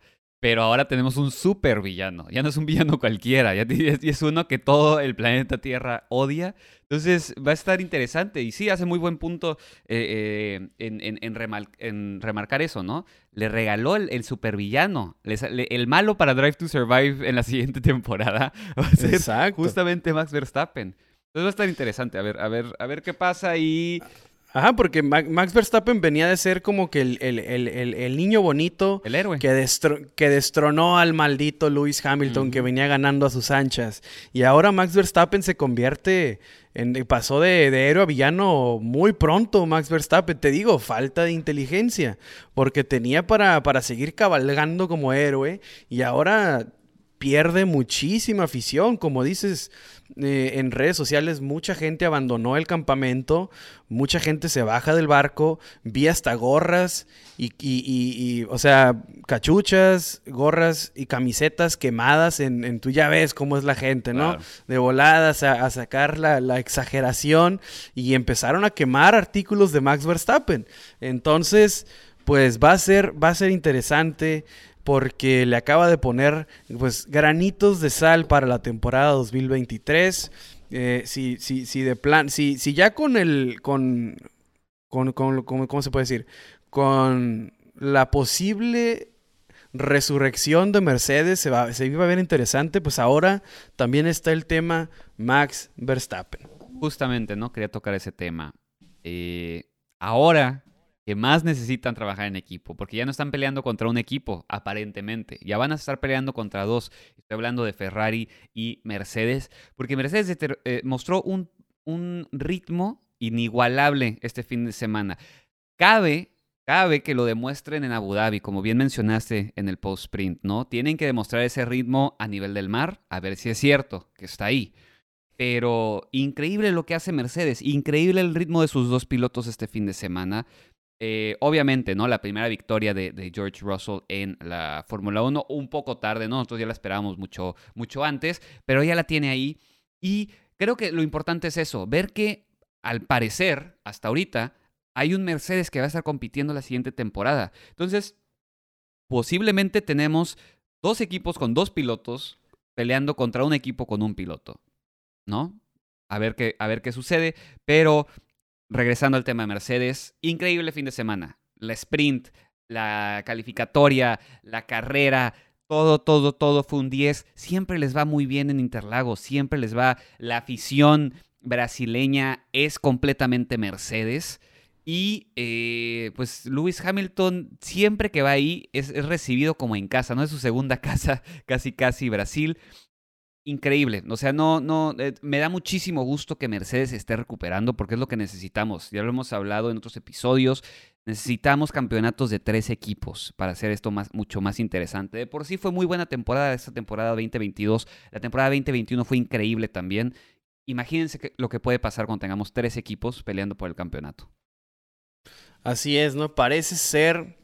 Pero ahora tenemos un super villano. Ya no es un villano cualquiera. Ya es uno que todo el planeta Tierra odia. Entonces va a estar interesante. Y sí, hace muy buen punto eh, eh, en, remarcar eso, ¿no? Le regaló el, supervillano. el malo para Drive to Survive en la siguiente temporada va a ser justamente Max Verstappen. Entonces va a estar interesante. A ver, a ver, a ver qué pasa y. Ajá, porque Max Verstappen venía de ser como que el, niño bonito. El héroe. Que, que destronó al maldito Lewis Hamilton que venía ganando a sus anchas. Y ahora Max Verstappen se convierte en. Pasó de, héroe a villano muy pronto, Max Verstappen. Te digo, falta de inteligencia. Porque tenía para, para seguir cabalgando como héroe. Y ahora pierde muchísima afición. Como dices, eh, en redes sociales mucha gente abandonó el campamento, mucha gente se baja del barco, vi hasta gorras y, o sea, cachuchas, gorras y camisetas quemadas en, tú ya ves cómo es la gente, ¿no? De voladas a, sacar la, la, exageración y empezaron a quemar artículos de Max Verstappen. Entonces, pues va a ser, va a ser interesante porque le acaba de poner pues granitos de sal para la temporada 2023. Eh, si, si, si de plan, si, si ya con el, con, con, con, ¿cómo se puede decir? Con la posible resurrección de Mercedes se, va, se iba a ver interesante, pues ahora también está el tema Max Verstappen. Justamente, ¿no? Quería tocar ese tema. Eh, ahora que más necesitan trabajar en equipo, porque ya no están peleando contra un equipo, aparentemente, ya van a estar peleando contra dos. Estoy hablando de Ferrari y Mercedes, porque Mercedes eh, mostró un, ritmo inigualable este fin de semana. Cabe Cabe que lo demuestren en Abu Dhabi, como bien mencionaste en el post sprint, ¿no? Tienen que demostrar ese ritmo a nivel del mar, a ver si es cierto que está ahí. Pero increíble lo que hace Mercedes, increíble el ritmo de sus dos pilotos este fin de semana. Eh, obviamente, ¿no? La primera victoria de, George Russell en la Fórmula 1, un poco tarde, ¿no? Nosotros ya la esperábamos mucho, mucho antes, pero ya la tiene ahí. Y creo que lo importante es eso, ver que al parecer, hasta ahorita, hay un Mercedes que va a estar compitiendo la siguiente temporada. Entonces, posiblemente tenemos dos equipos con dos pilotos peleando contra un equipo con un piloto, ¿no? A ver qué, a ver qué sucede, pero regresando al tema de Mercedes, increíble fin de semana. La sprint, la calificatoria, la carrera, todo, todo, todo fue un 10. Siempre les va muy bien en Interlagos, siempre les va. La afición brasileña es completamente Mercedes. Y eh, pues Lewis Hamilton siempre que va ahí es, es, recibido como en casa, ¿no? Es su segunda casa, casi casi Brasil increíble. O sea, no, no, eh, me da muchísimo gusto que Mercedes esté recuperando porque es lo que necesitamos. Ya lo hemos hablado en otros episodios. Necesitamos campeonatos de tres equipos para hacer esto más, mucho más interesante. De por sí fue muy buena temporada esta temporada 2022. La temporada 2021 fue increíble también. Imagínense lo que puede pasar cuando tengamos tres equipos peleando por el campeonato. Así es, ¿no? Parece ser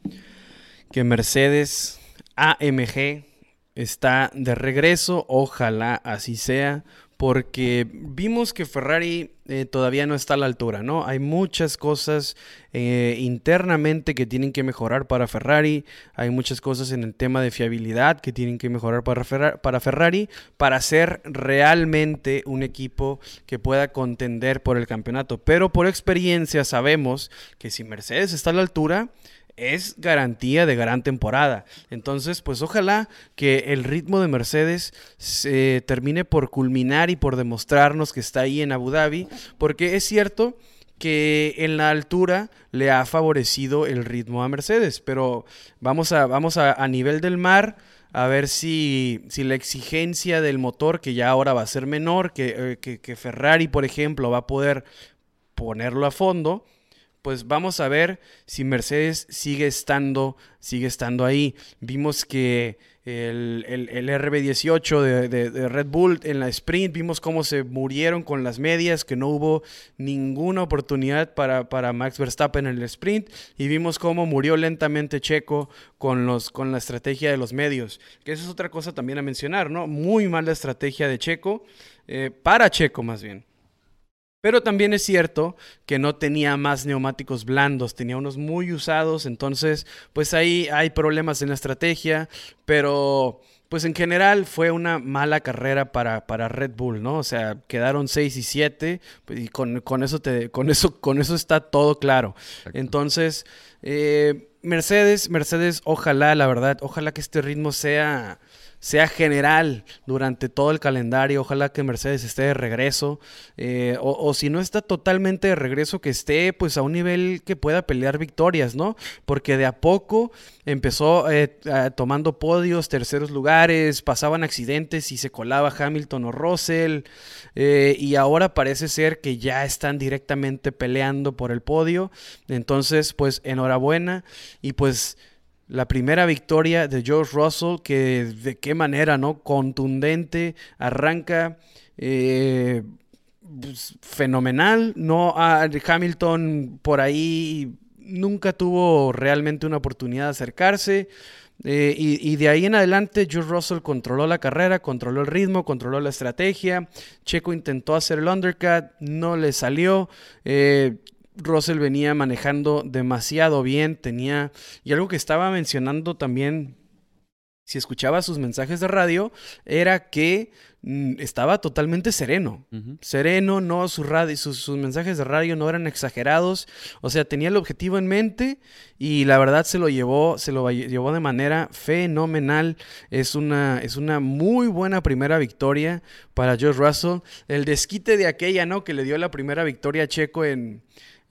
que Mercedes AMG está de regreso, ojalá así sea, porque vimos que Ferrari eh, todavía no está a la altura, ¿no? Hay muchas cosas eh, internamente que tienen que mejorar para Ferrari, hay muchas cosas en el tema de fiabilidad que tienen que mejorar para, para Ferrari para ser realmente un equipo que pueda contender por el campeonato. Pero por experiencia sabemos que si Mercedes está a la altura, es garantía de gran temporada. Entonces, pues ojalá que el ritmo de Mercedes se termine por culminar y por demostrarnos que está ahí en Abu Dhabi, porque es cierto que en la altura le ha favorecido el ritmo a Mercedes, pero vamos a, vamos a, nivel del mar a ver si, si, la exigencia del motor, que ya ahora va a ser menor, que, eh, que Ferrari, por ejemplo, va a poder ponerlo a fondo, pues vamos a ver si Mercedes sigue estando, sigue estando ahí. Vimos que el, RB18 de, Red Bull en la sprint, vimos cómo se murieron con las medias, que no hubo ninguna oportunidad para, para Max Verstappen en el sprint, y vimos cómo murió lentamente Checo con, los, con la estrategia de los medios, que esa es otra cosa también a mencionar, ¿no? Muy mala estrategia de Checo, eh, para Checo más bien. Pero también es cierto que no tenía más neumáticos blandos, tenía unos muy usados, entonces pues ahí hay problemas en la estrategia, pero pues en general fue una mala carrera para, para Red Bull, ¿no? O sea, quedaron 6 y 7 pues, y con, eso te, con, eso, con eso está todo claro. Entonces, eh, Mercedes, Mercedes, ojalá, la verdad, ojalá que este ritmo sea sea general durante todo el calendario. Ojalá que Mercedes esté de regreso. Eh, o, si no está totalmente de regreso, que esté pues a un nivel que pueda pelear victorias, ¿no? Porque de a poco empezó eh, tomando podios, terceros lugares, pasaban accidentes y se colaba Hamilton o Russell. Eh, y ahora parece ser que ya están directamente peleando por el podio. Entonces, pues enhorabuena. Y pues la primera victoria de George Russell, que de qué manera, ¿no? Contundente, arranca eh, pues, fenomenal, ¿no? Hamilton por ahí nunca tuvo realmente una oportunidad de acercarse. Eh, y, de ahí en adelante, George Russell controló la carrera, controló el ritmo, controló la estrategia. Checo intentó hacer el undercut, no le salió. Eh, Russell venía manejando demasiado bien, tenía... Y algo que estaba mencionando también, si escuchaba sus mensajes de radio, era que Mm, estaba totalmente sereno. Sereno, no, sus, sus, mensajes de radio no eran exagerados. O sea, tenía el objetivo en mente y la verdad se lo llevó, se lo llevó de manera fenomenal. Es una, es una muy buena primera victoria para George Russell. El desquite de aquella, ¿no? Que le dio la primera victoria a Checo en,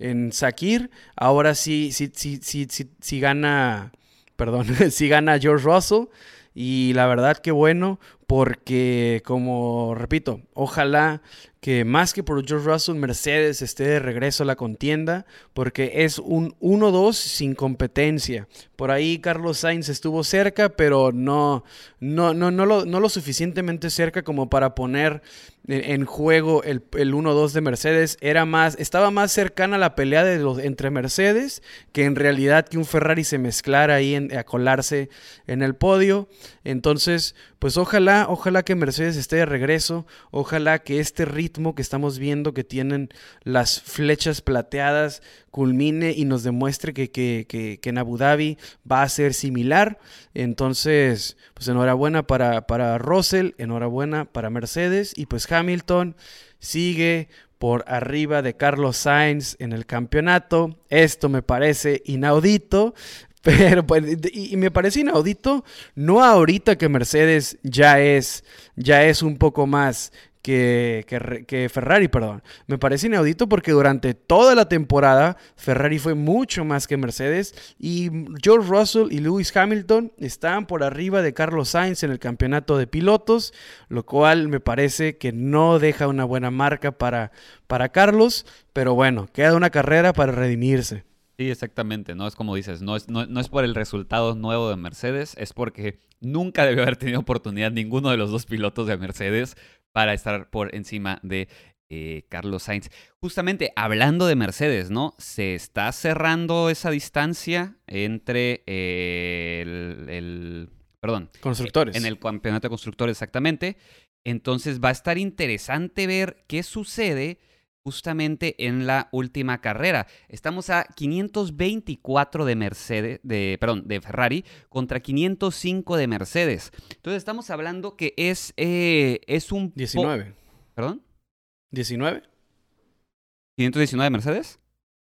en Sakir. Ahora sí, sí, sí, sí, sí, sí gana, perdón, sí gana George Russell. Y la verdad que bueno, porque como repito, ojalá que más que por George Russell, Mercedes esté de regreso a la contienda, porque es un 1-2 sin competencia. Por ahí Carlos Sainz estuvo cerca, pero no, no, no, no, lo, no lo suficientemente cerca como para poner en juego el, el 1-2 de Mercedes. Era más, estaba más cercana a la pelea de los, entre Mercedes que en realidad que un Ferrari se mezclara ahí a colarse en el podio. Entonces, pues ojalá, ojalá que Mercedes esté de regreso, ojalá que este ritmo que estamos viendo que tienen las flechas plateadas culmine y nos demuestre que, que, que, en Abu Dhabi va a ser similar. Entonces, pues enhorabuena para, para Russell, enhorabuena para Mercedes y pues Hamilton sigue por arriba de Carlos Sainz en el campeonato. Esto me parece inaudito. Pero pues, y, me parece inaudito, no ahorita que Mercedes ya es, ya es un poco más que, que, Ferrari, perdón. Me parece inaudito porque durante toda la temporada Ferrari fue mucho más que Mercedes y George Russell y Lewis Hamilton están por arriba de Carlos Sainz en el campeonato de pilotos, lo cual me parece que no deja una buena marca para, para Carlos, pero bueno, queda una carrera para redimirse. Sí, exactamente, no es como dices, no es, no, es por el resultado nuevo de Mercedes, es porque nunca debió haber tenido oportunidad ninguno de los dos pilotos de Mercedes para estar por encima de eh, Carlos Sainz. Justamente hablando de Mercedes, ¿no? Se está cerrando esa distancia entre eh, el, Perdón. Constructores. En el campeonato de constructores, exactamente. Entonces va a estar interesante ver qué sucede justamente en la última carrera. Estamos a 524 de Mercedes, de, perdón, de Ferrari contra 505 de Mercedes. Entonces estamos hablando que es, eh, es un... 19. ¿Perdón? ¿19? ¿519 de Mercedes?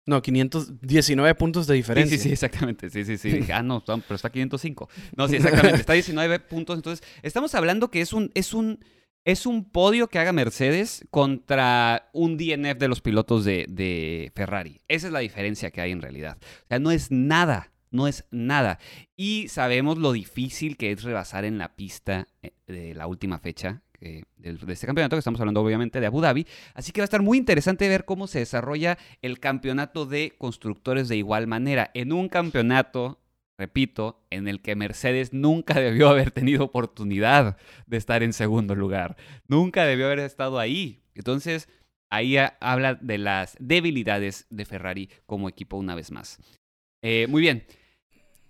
No, 519 puntos de diferencia. Sí, sí, sí, exactamente. Sí, sí, sí. Ah, no, pero está 505. No, sí, exactamente. Está 19 puntos. Entonces, estamos hablando que es un, es un, es un podio que haga Mercedes contra un DNF de los pilotos de, Ferrari. Esa es la diferencia que hay en realidad. O sea, no es nada, no es nada. Y sabemos lo difícil que es rebasar en la pista eh, de la última fecha de, este campeonato, que estamos hablando obviamente de Abu Dhabi. Así que va a estar muy interesante ver cómo se desarrolla el campeonato de constructores de igual manera. En un campeonato repito, en el que Mercedes nunca debió haber tenido oportunidad de estar en segundo lugar. Nunca debió haber estado ahí. Entonces, ahí habla de las debilidades de Ferrari como equipo una vez más. Eh, muy bien.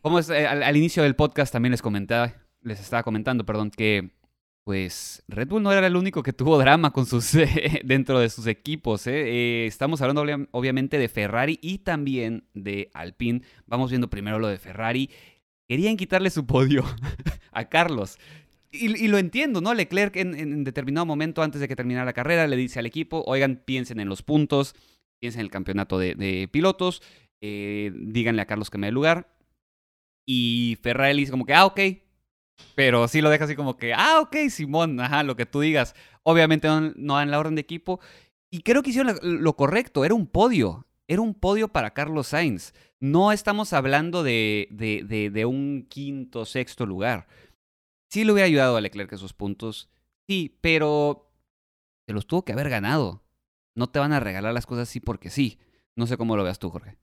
Como eh, al, inicio del podcast también les comentaba, les estaba comentando, perdón, que pues Red Bull no era el único que tuvo drama con sus, dentro de sus equipos. ¿eh? Eh, estamos hablando obviamente de Ferrari y también de Alpine. Vamos viendo primero lo de Ferrari. Querían quitarle su podio a Carlos. Y, lo entiendo, ¿no? Leclerc en, determinado momento antes de que terminara la carrera le dice al equipo, oigan, piensen en los puntos, piensen en el campeonato de, pilotos, eh, díganle a Carlos que me dé lugar. Y Ferrari dice como que, ah, ok, pero sí lo deja así como que, ah, ok, Simón, ajá, lo que tú digas. Obviamente no, no en la orden de equipo. Y creo que hicieron lo correcto, era un podio. Era un podio para Carlos Sainz. No estamos hablando de, de, de, un quinto, sexto lugar. Sí le hubiera ayudado a Leclerc esos puntos. Sí, pero se los tuvo que haber ganado. No te van a regalar las cosas así porque sí. No sé cómo lo veas tú, Jorge.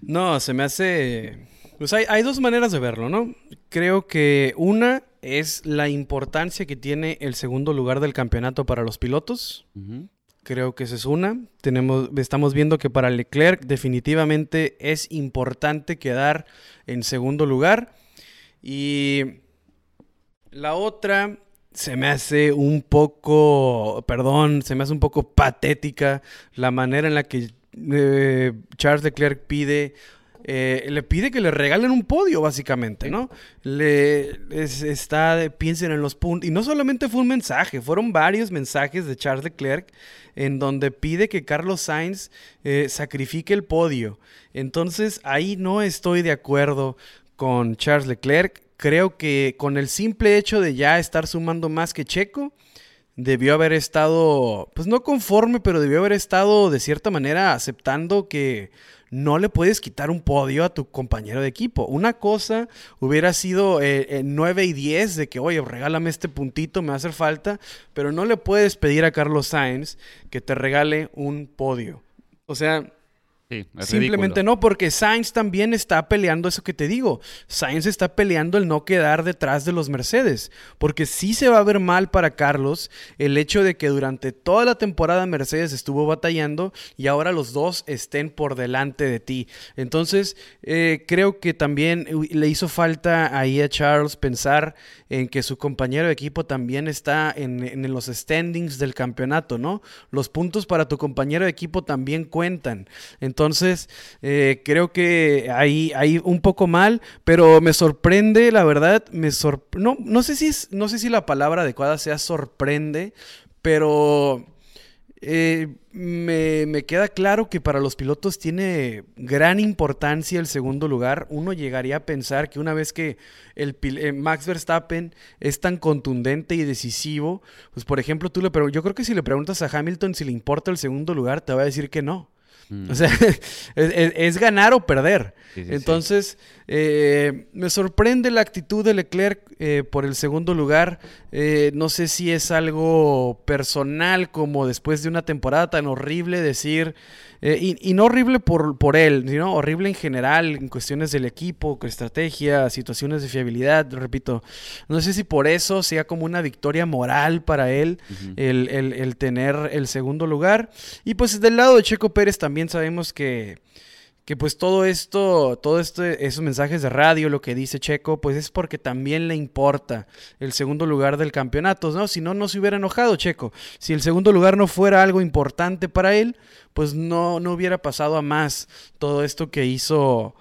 No, se me hace pues hay, dos maneras de verlo, ¿no? Creo que una es la importancia que tiene el segundo lugar del campeonato para los pilotos. Creo que esa es una. Tenemos, estamos viendo que para Leclerc definitivamente es importante quedar en segundo lugar. Y la otra se me hace un poco, perdón, se me hace un poco patética la manera en la que eh, Charles Leclerc pide eh, le pide que le regalen un podio, básicamente, ¿no? Le está, piensen en los puntos. Y no solamente fue un mensaje, fueron varios mensajes de Charles Leclerc en donde pide que Carlos Sainz eh, sacrifique el podio. Entonces, ahí no estoy de acuerdo con Charles Leclerc. Creo que con el simple hecho de ya estar sumando más que Checo, debió haber estado, pues no conforme, pero debió haber estado de cierta manera aceptando que no le puedes quitar un podio a tu compañero de equipo. Una cosa hubiera sido 9 eh, y 10 de que, oye, regálame este puntito, me va a hacer falta, pero no le puedes pedir a Carlos Sainz que te regale un podio. O sea, Simplemente no, porque Sainz también está peleando eso que te digo. Sainz está peleando el no quedar detrás de los Mercedes. Porque sí se va a ver mal para Carlos el hecho de que durante toda la temporada Mercedes estuvo batallando y ahora los dos estén por delante de ti. Entonces, eh, creo que también le hizo falta ahí a Charles pensar en que su compañero de equipo también está en, en los standings del campeonato, ¿no? Los puntos para tu compañero de equipo también cuentan. Entonces, eh, creo que ahí, ahí un poco mal, pero me sorprende, la verdad, me no, no, sé si es, no sé si la palabra adecuada sea sorprende, pero eh, me, queda claro que para los pilotos tiene gran importancia el segundo lugar. Uno llegaría a pensar que una vez que el, eh, Max Verstappen es tan contundente y decisivo, pues por ejemplo, tú le yo creo que si le preguntas a Hamilton si le importa el segundo lugar, te va a decir que no. Mm. O sea, es, ganar o perder. Entonces, eh, me sorprende la actitud de Leclerc eh, por el segundo lugar. Eh, no sé si es algo personal, como después de una temporada tan horrible, decir, y, no horrible por, por él, sino horrible en general, en cuestiones del equipo, estrategia, situaciones de fiabilidad. Repito, no sé si por eso sea como una victoria moral para él el, el tener el segundo lugar. Y pues del lado de Checo Pérez también sabemos que que pues todo esto, todo este, esos mensajes de radio, lo que dice Checo, pues es porque también le importa el segundo lugar del campeonato, ¿no? Si no, no se hubiera enojado Checo. Si el segundo lugar no fuera algo importante para él, pues no, no hubiera pasado a más todo esto que hizo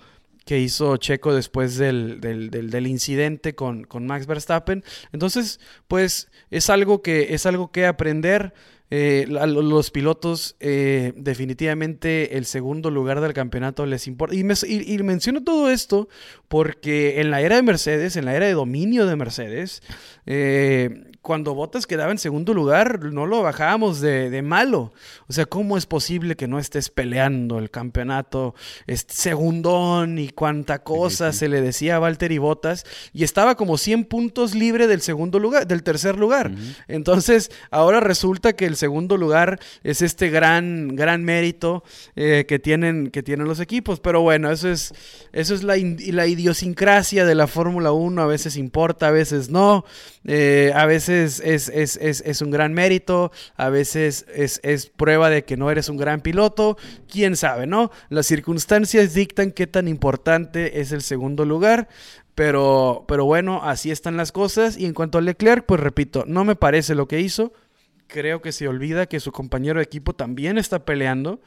que hizo Checo después del, del, del, incidente con, con, Max Verstappen. Entonces, pues es algo que, es algo que aprender. Eh, los pilotos, eh, definitivamente el segundo lugar del campeonato les importa. Y, y, menciono todo esto porque en la era de Mercedes, en la era de dominio de Mercedes, eh, cuando Bottas quedaba en segundo lugar, no lo bajábamos de, malo. O sea, ¿cómo es posible que no estés peleando el campeonato este segundón y cuánta cosa se le decía a Valtteri Bottas? Y estaba como 100 puntos libre del segundo lugar, del tercer lugar. Entonces, ahora resulta que el segundo lugar es este gran, gran mérito eh, que, tienen, que tienen los equipos. Pero bueno, eso es, eso es la, la idiosincrasia de la Fórmula 1. A veces importa, a veces no. Eh, a veces es, es, es, es un gran mérito, a veces es, es, prueba de que no eres un gran piloto, quién sabe, ¿no? Las circunstancias dictan qué tan importante es el segundo lugar. Pero, pero bueno, así están las cosas. Y en cuanto a Leclerc, pues repito, no me parece lo que hizo. Creo que se olvida que su compañero de equipo también está peleando.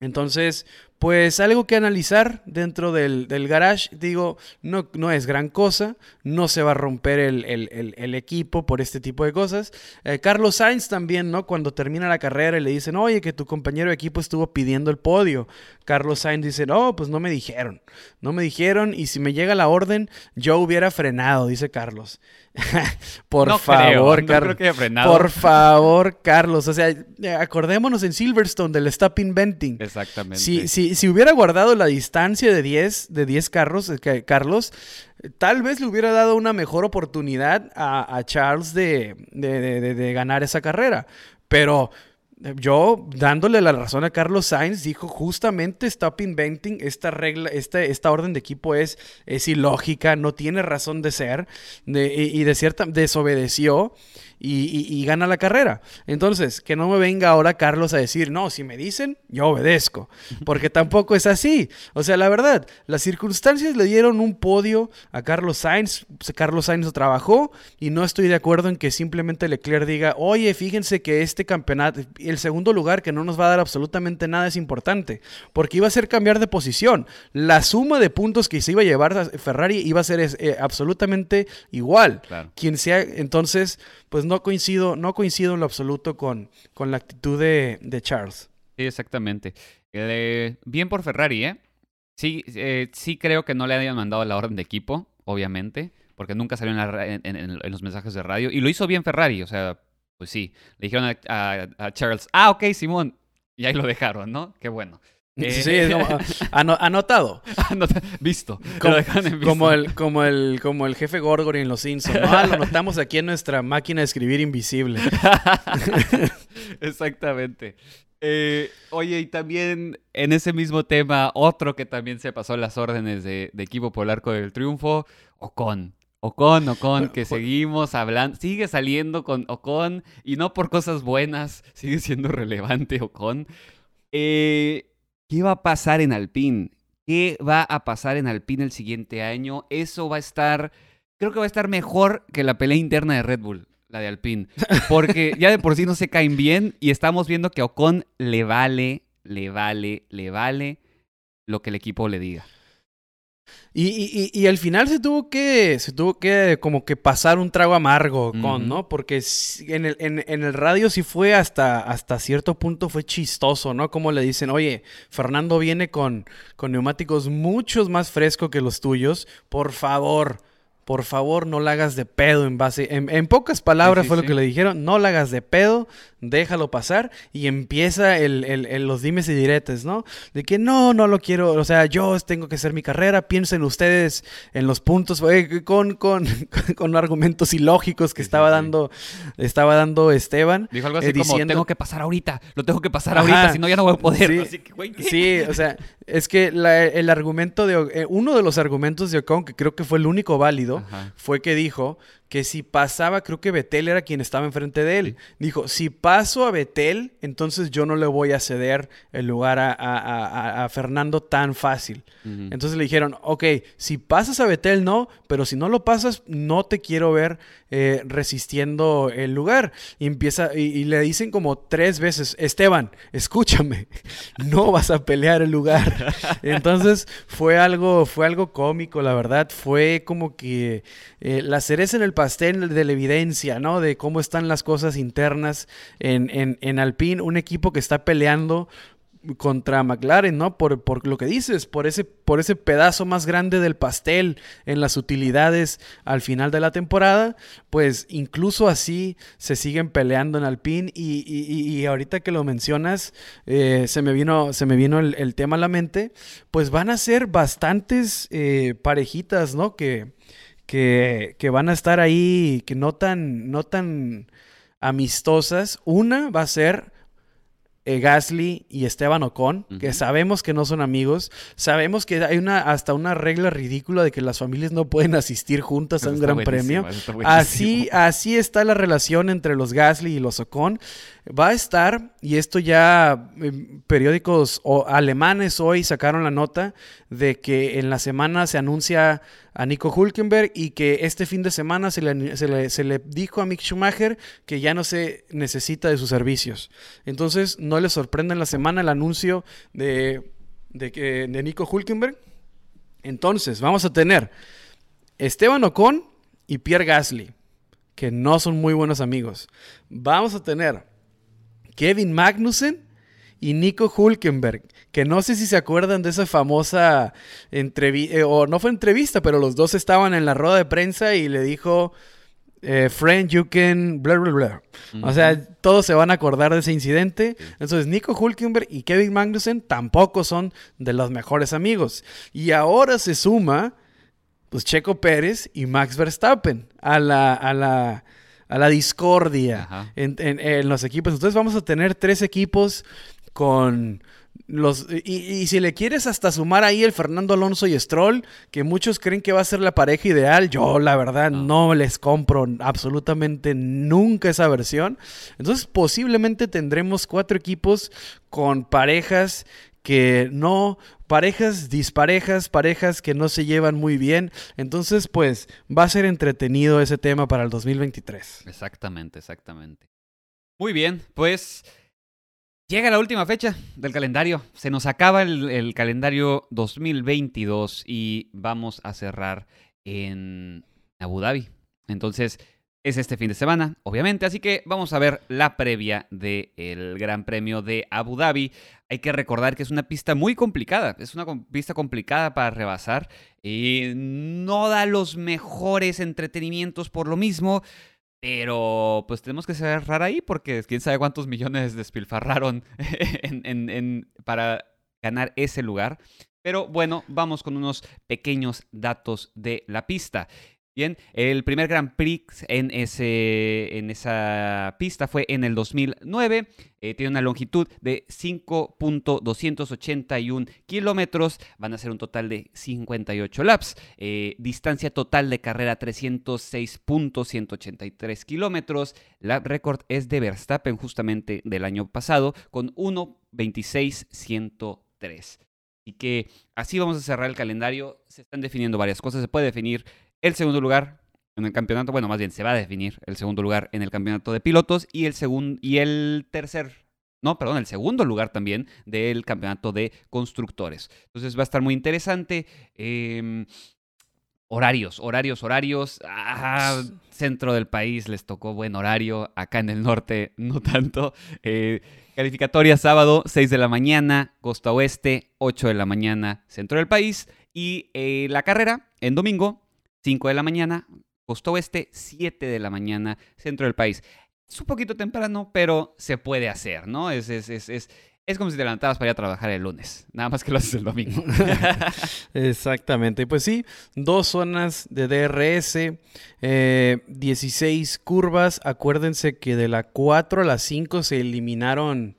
Entonces, pues algo que analizar dentro del, garage, digo, no, no, es gran cosa, no se va a romper el, equipo por este tipo de cosas. Eh, Carlos Sainz también, ¿no? Cuando termina la carrera y le dicen, oye, que tu compañero de equipo estuvo pidiendo el podio. Carlos Sainz dice, no, pues no me dijeron, no me dijeron y si me llega la orden, yo hubiera frenado, dice Carlos. por favor, Carlos. Por favor, Carlos. O sea, acordémonos en Silverstone del Stop Inventing. Exactamente. Si, si, hubiera guardado la distancia de 10, de 10 carros, eh, Carlos, tal vez le hubiera dado una mejor oportunidad a, Charles de, ganar esa carrera. Pero yo, dándole la razón a Carlos Sainz, dijo justamente stop inventing, esta regla, esta, esta orden de equipo es, es ilógica, no tiene razón de ser, y, de cierta, desobedeció y, gana la carrera. Entonces, que no me venga ahora Carlos a decir, no, si me dicen, yo obedezco, porque tampoco es así. O sea, la verdad, las circunstancias le dieron un podio a Carlos Sainz, Carlos Sainz trabajó y no estoy de acuerdo en que simplemente Leclerc diga, oye, fíjense que este campeonato, el segundo lugar que no nos va a dar absolutamente nada es importante, porque iba a ser cambiar de posición. La suma de puntos que se iba a llevar Ferrari iba a ser eh, absolutamente igual. Quien sea, entonces pues no coincido, no coincido en lo absoluto con, con la actitud de, Charles. Sí, exactamente. Eh, bien por Ferrari, ¿eh? Sí, eh, sí creo que no le hayan mandado la orden de equipo, obviamente, porque nunca salió en, los mensajes de radio. Y lo hizo bien Ferrari, o sea, pues sí. Le dijeron a Charles, ah, ok, Simón. Y ahí lo dejaron, ¿no? Qué bueno. Sí, anotado. visto. Como, el, como, el, como el jefe Gorgory en Los Simpsons. Ah, lo anotamos aquí en nuestra máquina de escribir invisible. Exactamente. Eh, oye, y también en ese mismo tema, otro que también se pasó las órdenes de, equipo por el arco del triunfo, Ocon. Ocon, Ocon, que seguimos hablando, sigue saliendo con Ocon y no por cosas buenas, sigue siendo relevante Ocon. Eh, ¿Qué va a pasar en Alpine? ¿Qué va a pasar en Alpine el siguiente año? Eso va a estar, creo que va a estar mejor que la pelea interna de Red Bull, la de Alpine. Porque ya de por sí no se caen bien y estamos viendo que a Ocon le vale, le vale, le vale lo que el equipo le diga. Y, y, al final se tuvo que, se tuvo que como que pasar un trago amargo con, ¿no? Porque en el, en, el, radio sí fue hasta, hasta cierto punto fue chistoso, ¿no? Como le dicen, oye, Fernando viene con, con neumáticos muchos más frescos que los tuyos, por favor, por favor no la hagas de pedo en base, en, pocas palabras fue lo que le dijeron, no la hagas de pedo, déjalo pasar y empieza el, los dimes y diretes, ¿no? De que no, no lo quiero, o sea, yo tengo que hacer mi carrera, piensen ustedes en los puntos, eh, con, con, con, argumentos ilógicos que estaba dando, estaba dando Esteban. Dijo algo así eh, como, tengo que pasar ahorita, lo tengo que pasar ahorita, si no ya no voy a poder. Sí, sí o sea, es que el argumento de, eh, uno de los argumentos de Ocon, que creo que fue el único válido, fue que dijo que si pasaba, creo que Betel era quien estaba enfrente de él. Dijo, si paso a Betel, entonces yo no le voy a ceder el lugar a, Fernando tan fácil. Entonces le dijeron, ok, si pasas a Betel no, pero si no lo pasas, no te quiero ver eh, resistiendo el lugar. Y empieza, y, le dicen como tres veces, Esteban, escúchame, no vas a pelear el lugar. Entonces fue algo, fue algo cómico, la verdad. Fue como que eh, la cereza en el pastel de la evidencia, ¿no? De cómo están las cosas internas en, en, en Alpine, un equipo que está peleando contra McLaren, ¿no? Por, por, lo que dices, por ese, por ese pedazo más grande del pastel en las utilidades al final de la temporada, pues incluso así se siguen peleando en Alpine y, y, ahorita que lo mencionas, eh, se me vino, se me vino el, tema a la mente, pues van a ser bastantes eh, parejitas, ¿no? Que, que, van a estar ahí, que no tan, no tan amistosas. Una va a ser eh, Gasly y Esteban Ocon, que sabemos que no son amigos, sabemos que hay una hasta una regla ridícula de que las familias no pueden asistir juntas a un gran premio. Así, así está la relación entre los Gasly y los Ocon. Va a estar, y esto ya eh, periódicos o- alemanes hoy sacaron la nota de que en la semana se anuncia a Nico Hulkenberg y que este fin de semana se le, se le- se le dijo a Mick Schumacher que ya no se necesita de sus servicios. Entonces no le sorprende en la semana el anuncio de, de, que- de Nico Hulkenberg. Entonces vamos a tener Esteban Ocon y Pierre Gasly, que no son muy buenos amigos. Vamos a tener Kevin Magnussen y Nico Hulkenberg, que no sé si se acuerdan de esa famosa entrevista, o no fue entrevista, pero los dos estaban en la rueda de prensa y le dijo, eh, friend, you can, bla, bla, bla. O sea, todos se van a acordar de ese incidente. Entonces, Nico Hulkenberg y Kevin Magnussen tampoco son de los mejores amigos. Y ahora se suma, pues, Checo Pérez y Max Verstappen a la, a la, a la discordia en, en- en los equipos. Entonces, vamos a tener tres equipos con los y, y si le quieres hasta sumar ahí el Fernando Alonso y Stroll, que muchos creen que va a ser la pareja ideal, yo la verdad No. no, les compro absolutamente nunca esa versión. Entonces posiblemente tendremos cuatro equipos con parejas que no, parejas disparejas, parejas que no se llevan muy bien. Entonces pues va a ser entretenido ese tema para el 2023. Exactamente, exactamente. Muy bien, pues llega la última fecha del calendario. Se nos acaba el, calendario 2022 y vamos a cerrar en Abu Dhabi. Entonces, es este fin de semana, obviamente. Así que vamos a ver la previa del Gran Premio de Abu Dhabi. Hay que recordar que es una pista muy complicada. Es una pista complicada para rebasar. Y no da los mejores entretenimientos por lo mismo. Pero pues tenemos que cerrar ahí porque quién sabe cuántos millones despilfarraron para ganar ese lugar. Pero bueno, vamos con unos pequeños datos de la pista. Bien, el primer Grand Prix en, ese, en esa pista fue en el 2009. Eh, tiene una longitud de 5.281 kilómetros. Van a ser un total de 58 laps. Eh, distancia total de carrera 306.183 kilómetros. La récord es de Verstappen justamente del año pasado con 1.26.103. Así que así vamos a cerrar el calendario. Se están definiendo varias cosas. Se puede definir el segundo lugar en el campeonato. Bueno, más bien se va a definir el segundo lugar en el campeonato de pilotos y el segundo y el tercer. No, perdón, el segundo lugar también del campeonato de constructores. Entonces va a estar muy interesante. Em, horarios, horarios, horarios. Ah, centro del país les tocó buen horario. Acá en el norte no tanto. Eh, Calificatoria sábado, 6 de la mañana, costa oeste, 8 de la mañana, centro del país. Y eh, la carrera en domingo, 5 de la mañana, costa oeste, 7 de la mañana, centro del país. Es un poquito temprano, pero se puede hacer, ¿no? Es, es, es, es, es como si te levantabas para ir a trabajar el lunes, nada más que lo haces el domingo. Exactamente, pues sí, dos zonas de DRS, eh, 16 curvas, acuérdense que de la 4 a la 5 se eliminaron,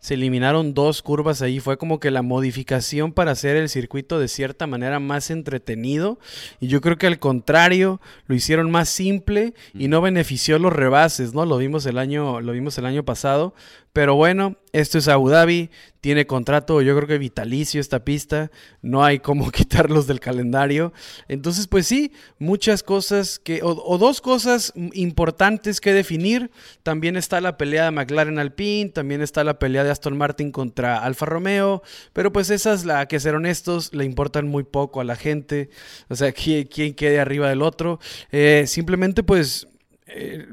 se eliminaron dos curvas ahí, fue como que la modificación para hacer el circuito de cierta manera más entretenido. Y yo creo que al contrario lo hicieron más simple y no benefició los rebases, ¿no? Lo vimos el año, lo vimos el año pasado, pero bueno, esto es Abu Dhabi, tiene contrato, yo creo que vitalicio esta pista, no hay cómo quitarlos del calendario. Entonces, pues sí, muchas cosas que, o, dos cosas importantes que definir. También está la pelea de McLaren Alpine, también está la pelea de Aston Martin contra Alfa Romeo, pero pues esas, la que ser honestos, le importan muy poco a la gente. O sea, quién, quién quede arriba del otro. Eh, simplemente, pues. eh,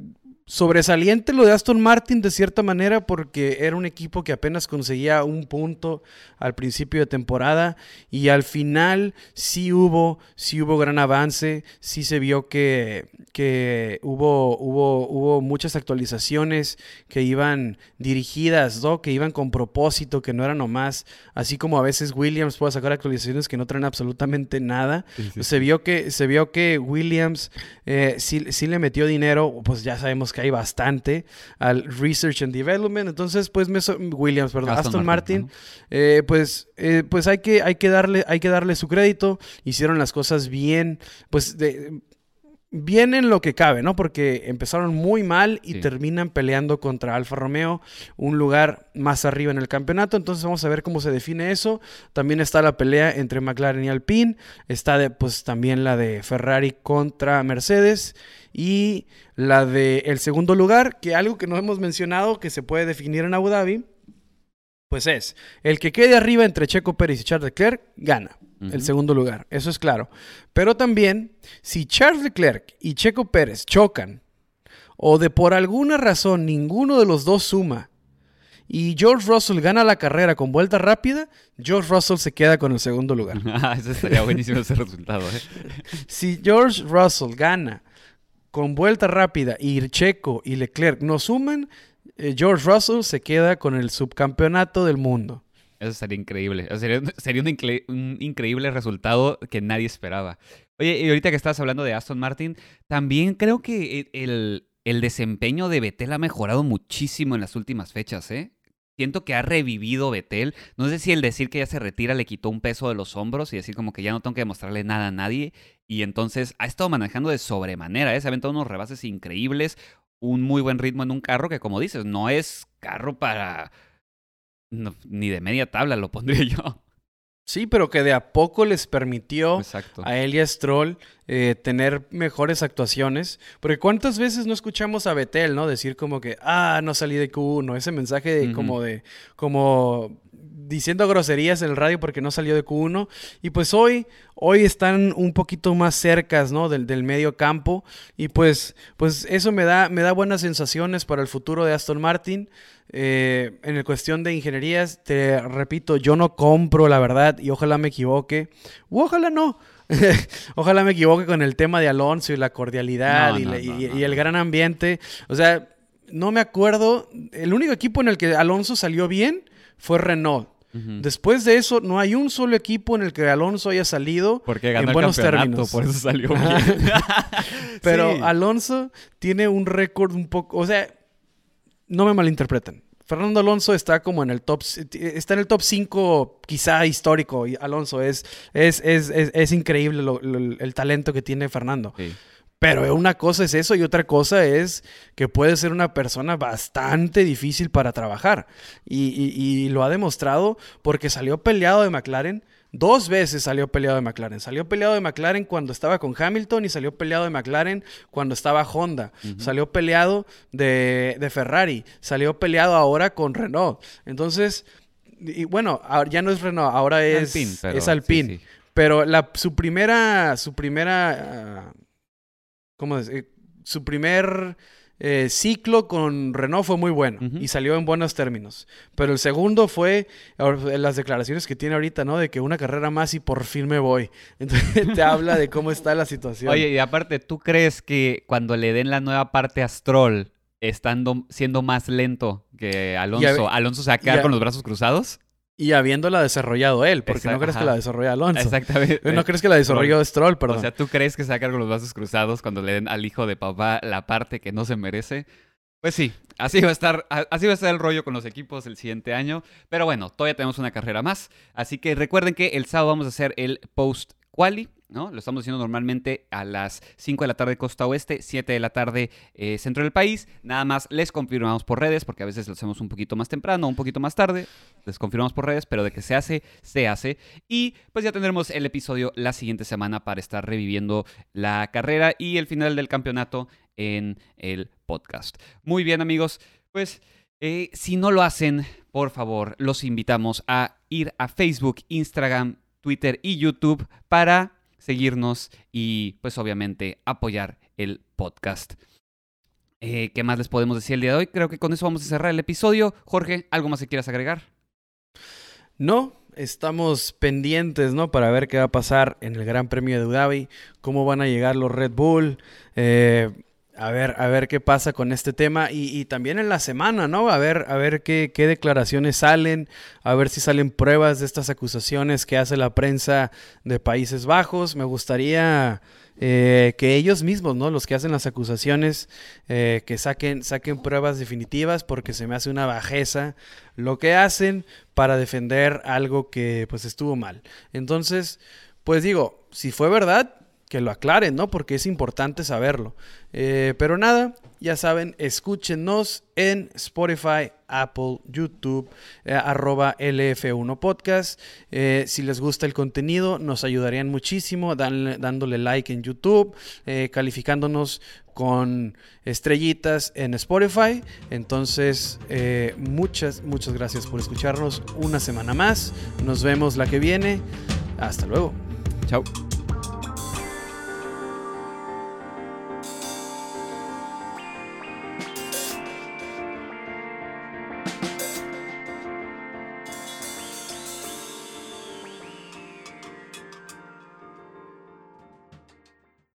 sobresaliente lo de Aston Martin de cierta manera porque era un equipo que apenas conseguía un punto al principio de temporada y al final sí hubo sí hubo gran avance sí se vio que, que hubo, hubo, hubo muchas actualizaciones que iban dirigidas ¿no? que iban con propósito que no era nomás así como a veces Williams puede sacar actualizaciones que no traen absolutamente nada se vio que se vio que Williams eh, sí, sí le metió dinero pues ya sabemos que hay bastante, al Research and Development. Entonces, pues Williams, perdón, Aston, Martin, eh, pues, eh, pues hay que, hay que darle, hay que darle su crédito. Hicieron las cosas bien, pues de, bien en lo que cabe, ¿no? Porque empezaron muy mal y terminan peleando contra Alfa Romeo, un lugar más arriba en el campeonato. Entonces vamos a ver cómo se define eso. También está la pelea entre McLaren y Alpine. Está de, pues también la de Ferrari contra Mercedes. Y la de el segundo lugar, que algo que no hemos mencionado que se puede definir en Abu Dhabi, pues es el que quede arriba entre Checo Pérez y Charles Leclerc, gana el segundo lugar, eso es claro. Pero también, si Charles Leclerc y Checo Pérez chocan, o de por alguna razón ninguno de los dos suma, y George Russell gana la carrera con vuelta rápida, George Russell se queda con el segundo lugar. Ah, eso sería buenísimo ese resultado. ¿eh? Si George Russell gana con vuelta rápida y Checo y Leclerc no suman, eh, George Russell se queda con el subcampeonato del mundo. Eso sería increíble. sería, un, increíble resultado que nadie esperaba. Oye, y ahorita que estabas hablando de Aston Martin, también creo que e, el, desempeño de Betel ha mejorado muchísimo en las últimas fechas, ¿eh? Siento que ha revivido Betel. No sé si el decir que ya se retira le quitó un peso de los hombros y decir como que ya no tengo que demostrarle nada a nadie. Y entonces ha estado manejando de sobremanera, ¿eh? Se ha aventado unos rebases increíbles, un muy buen ritmo en un carro que, como dices, no es carro para ni de media tabla lo pondría yo. Sí, pero que de a poco les permitió a él y a Stroll eh, tener mejores actuaciones. Porque cuántas veces no escuchamos a Betel, ¿no? Decir como que, ah, no salí de Q1. Ese mensaje de, como de, como diciendo groserías en el radio porque no salió de Q1. Y pues hoy, hoy están un poquito más cercas, ¿no? Del, del, medio campo. Y pues, pues eso me da, me da buenas sensaciones para el futuro de Aston Martin. Eh, en el cuestión de ingenierías, te repito, yo no compro la verdad y ojalá me equivoque. U ojalá no. ojalá me equivoque con el tema de Alonso y la cordialidad y, el gran ambiente. O sea, no me acuerdo. El único equipo en el que Alonso salió bien fue Renault. Después de eso, no hay un solo equipo en el que Alonso haya salido Porque en buenos términos. Por eso salió bien. Pero Alonso tiene un récord un poco. O sea, no me malinterpreten. Fernando Alonso está como en el top, está en el top 5 quizá histórico. Y Alonso es, es, es, es increíble el talento que tiene Fernando. Pero una cosa es eso y otra cosa es que puede ser una persona bastante difícil para trabajar. y lo ha demostrado porque salió peleado de McLaren Dos veces salió peleado de McLaren. Salió peleado de McLaren cuando estaba con Hamilton y salió peleado de McLaren cuando estaba Honda. Salió peleado de, Ferrari. Salió peleado ahora con Renault. Entonces, y bueno, ya no es Renault, ahora es Alpine. Pero, es pero la, su primera, su primera, uh, ¿cómo decir? Su primer eh, ciclo con Renault fue muy bueno y salió en buenos términos. Pero el segundo fue las declaraciones que tiene ahorita, ¿no? De que una carrera más y por fin me voy. Entonces te habla de cómo está la situación. Oye, y aparte, ¿tú crees que cuando le den la nueva parte a Stroll, estando siendo más lento que Alonso, Alonso se va a quedar con los brazos cruzados? Y habiéndola desarrollado él, porque no crees que la desarrolló Alonso. Exactamente. No crees que la desarrolló Stroll, perdón. O sea, ¿tú crees que se con los brazos cruzados cuando le den al hijo de papá la parte que no se merece? Pues sí, así va a estar, así va a estar el rollo con los equipos el siguiente año. Pero bueno, todavía tenemos una carrera más. Así que recuerden que el sábado vamos a hacer el post quali Lo estamos haciendo normalmente a las 5 de la tarde costa oeste, 7 de la tarde eh, centro del país. Nada más les confirmamos por redes, porque a veces lo hacemos un poquito más temprano, un poquito más tarde. Les confirmamos por redes, pero de que se hace, se hace. Y pues ya tendremos el episodio la siguiente semana para estar reviviendo la carrera y el final del campeonato en el podcast. Muy bien amigos, pues eh, si no lo hacen, por favor, los invitamos a ir a Facebook, Instagram, Twitter y YouTube para seguirnos y pues obviamente apoyar el podcast. Eh, ¿Qué más les podemos decir el día de hoy? Creo que con eso vamos a cerrar el episodio. Jorge, ¿algo más que quieras agregar? No, estamos pendientes, ¿no? Para ver qué va a pasar en el Gran Premio de Abu Dhabi, cómo van a llegar los Red Bull. Eh, a ver, a ver qué pasa con este tema y, también en la semana, ¿no? A ver, a ver qué, declaraciones salen, a ver si salen pruebas de estas acusaciones que hace la prensa de Países Bajos. Me gustaría eh, que ellos mismos, ¿no? Los que hacen las acusaciones, eh, que saquen, saquen pruebas definitivas porque se me hace una bajeza lo que hacen para defender algo que pues estuvo mal. Entonces, pues digo, si fue verdad, que lo aclaren, ¿no? Porque es importante saberlo. Eh, pero nada, ya saben, escúchenos en Spotify, Apple, YouTube, eh, arroba LF1 Podcast. Eh, si les gusta el contenido, nos ayudarían muchísimo dándole like en YouTube, calificándonos con estrellitas en Spotify. Entonces, muchas, muchas gracias por escucharnos una semana más. Nos vemos la que viene. Hasta luego. Chao.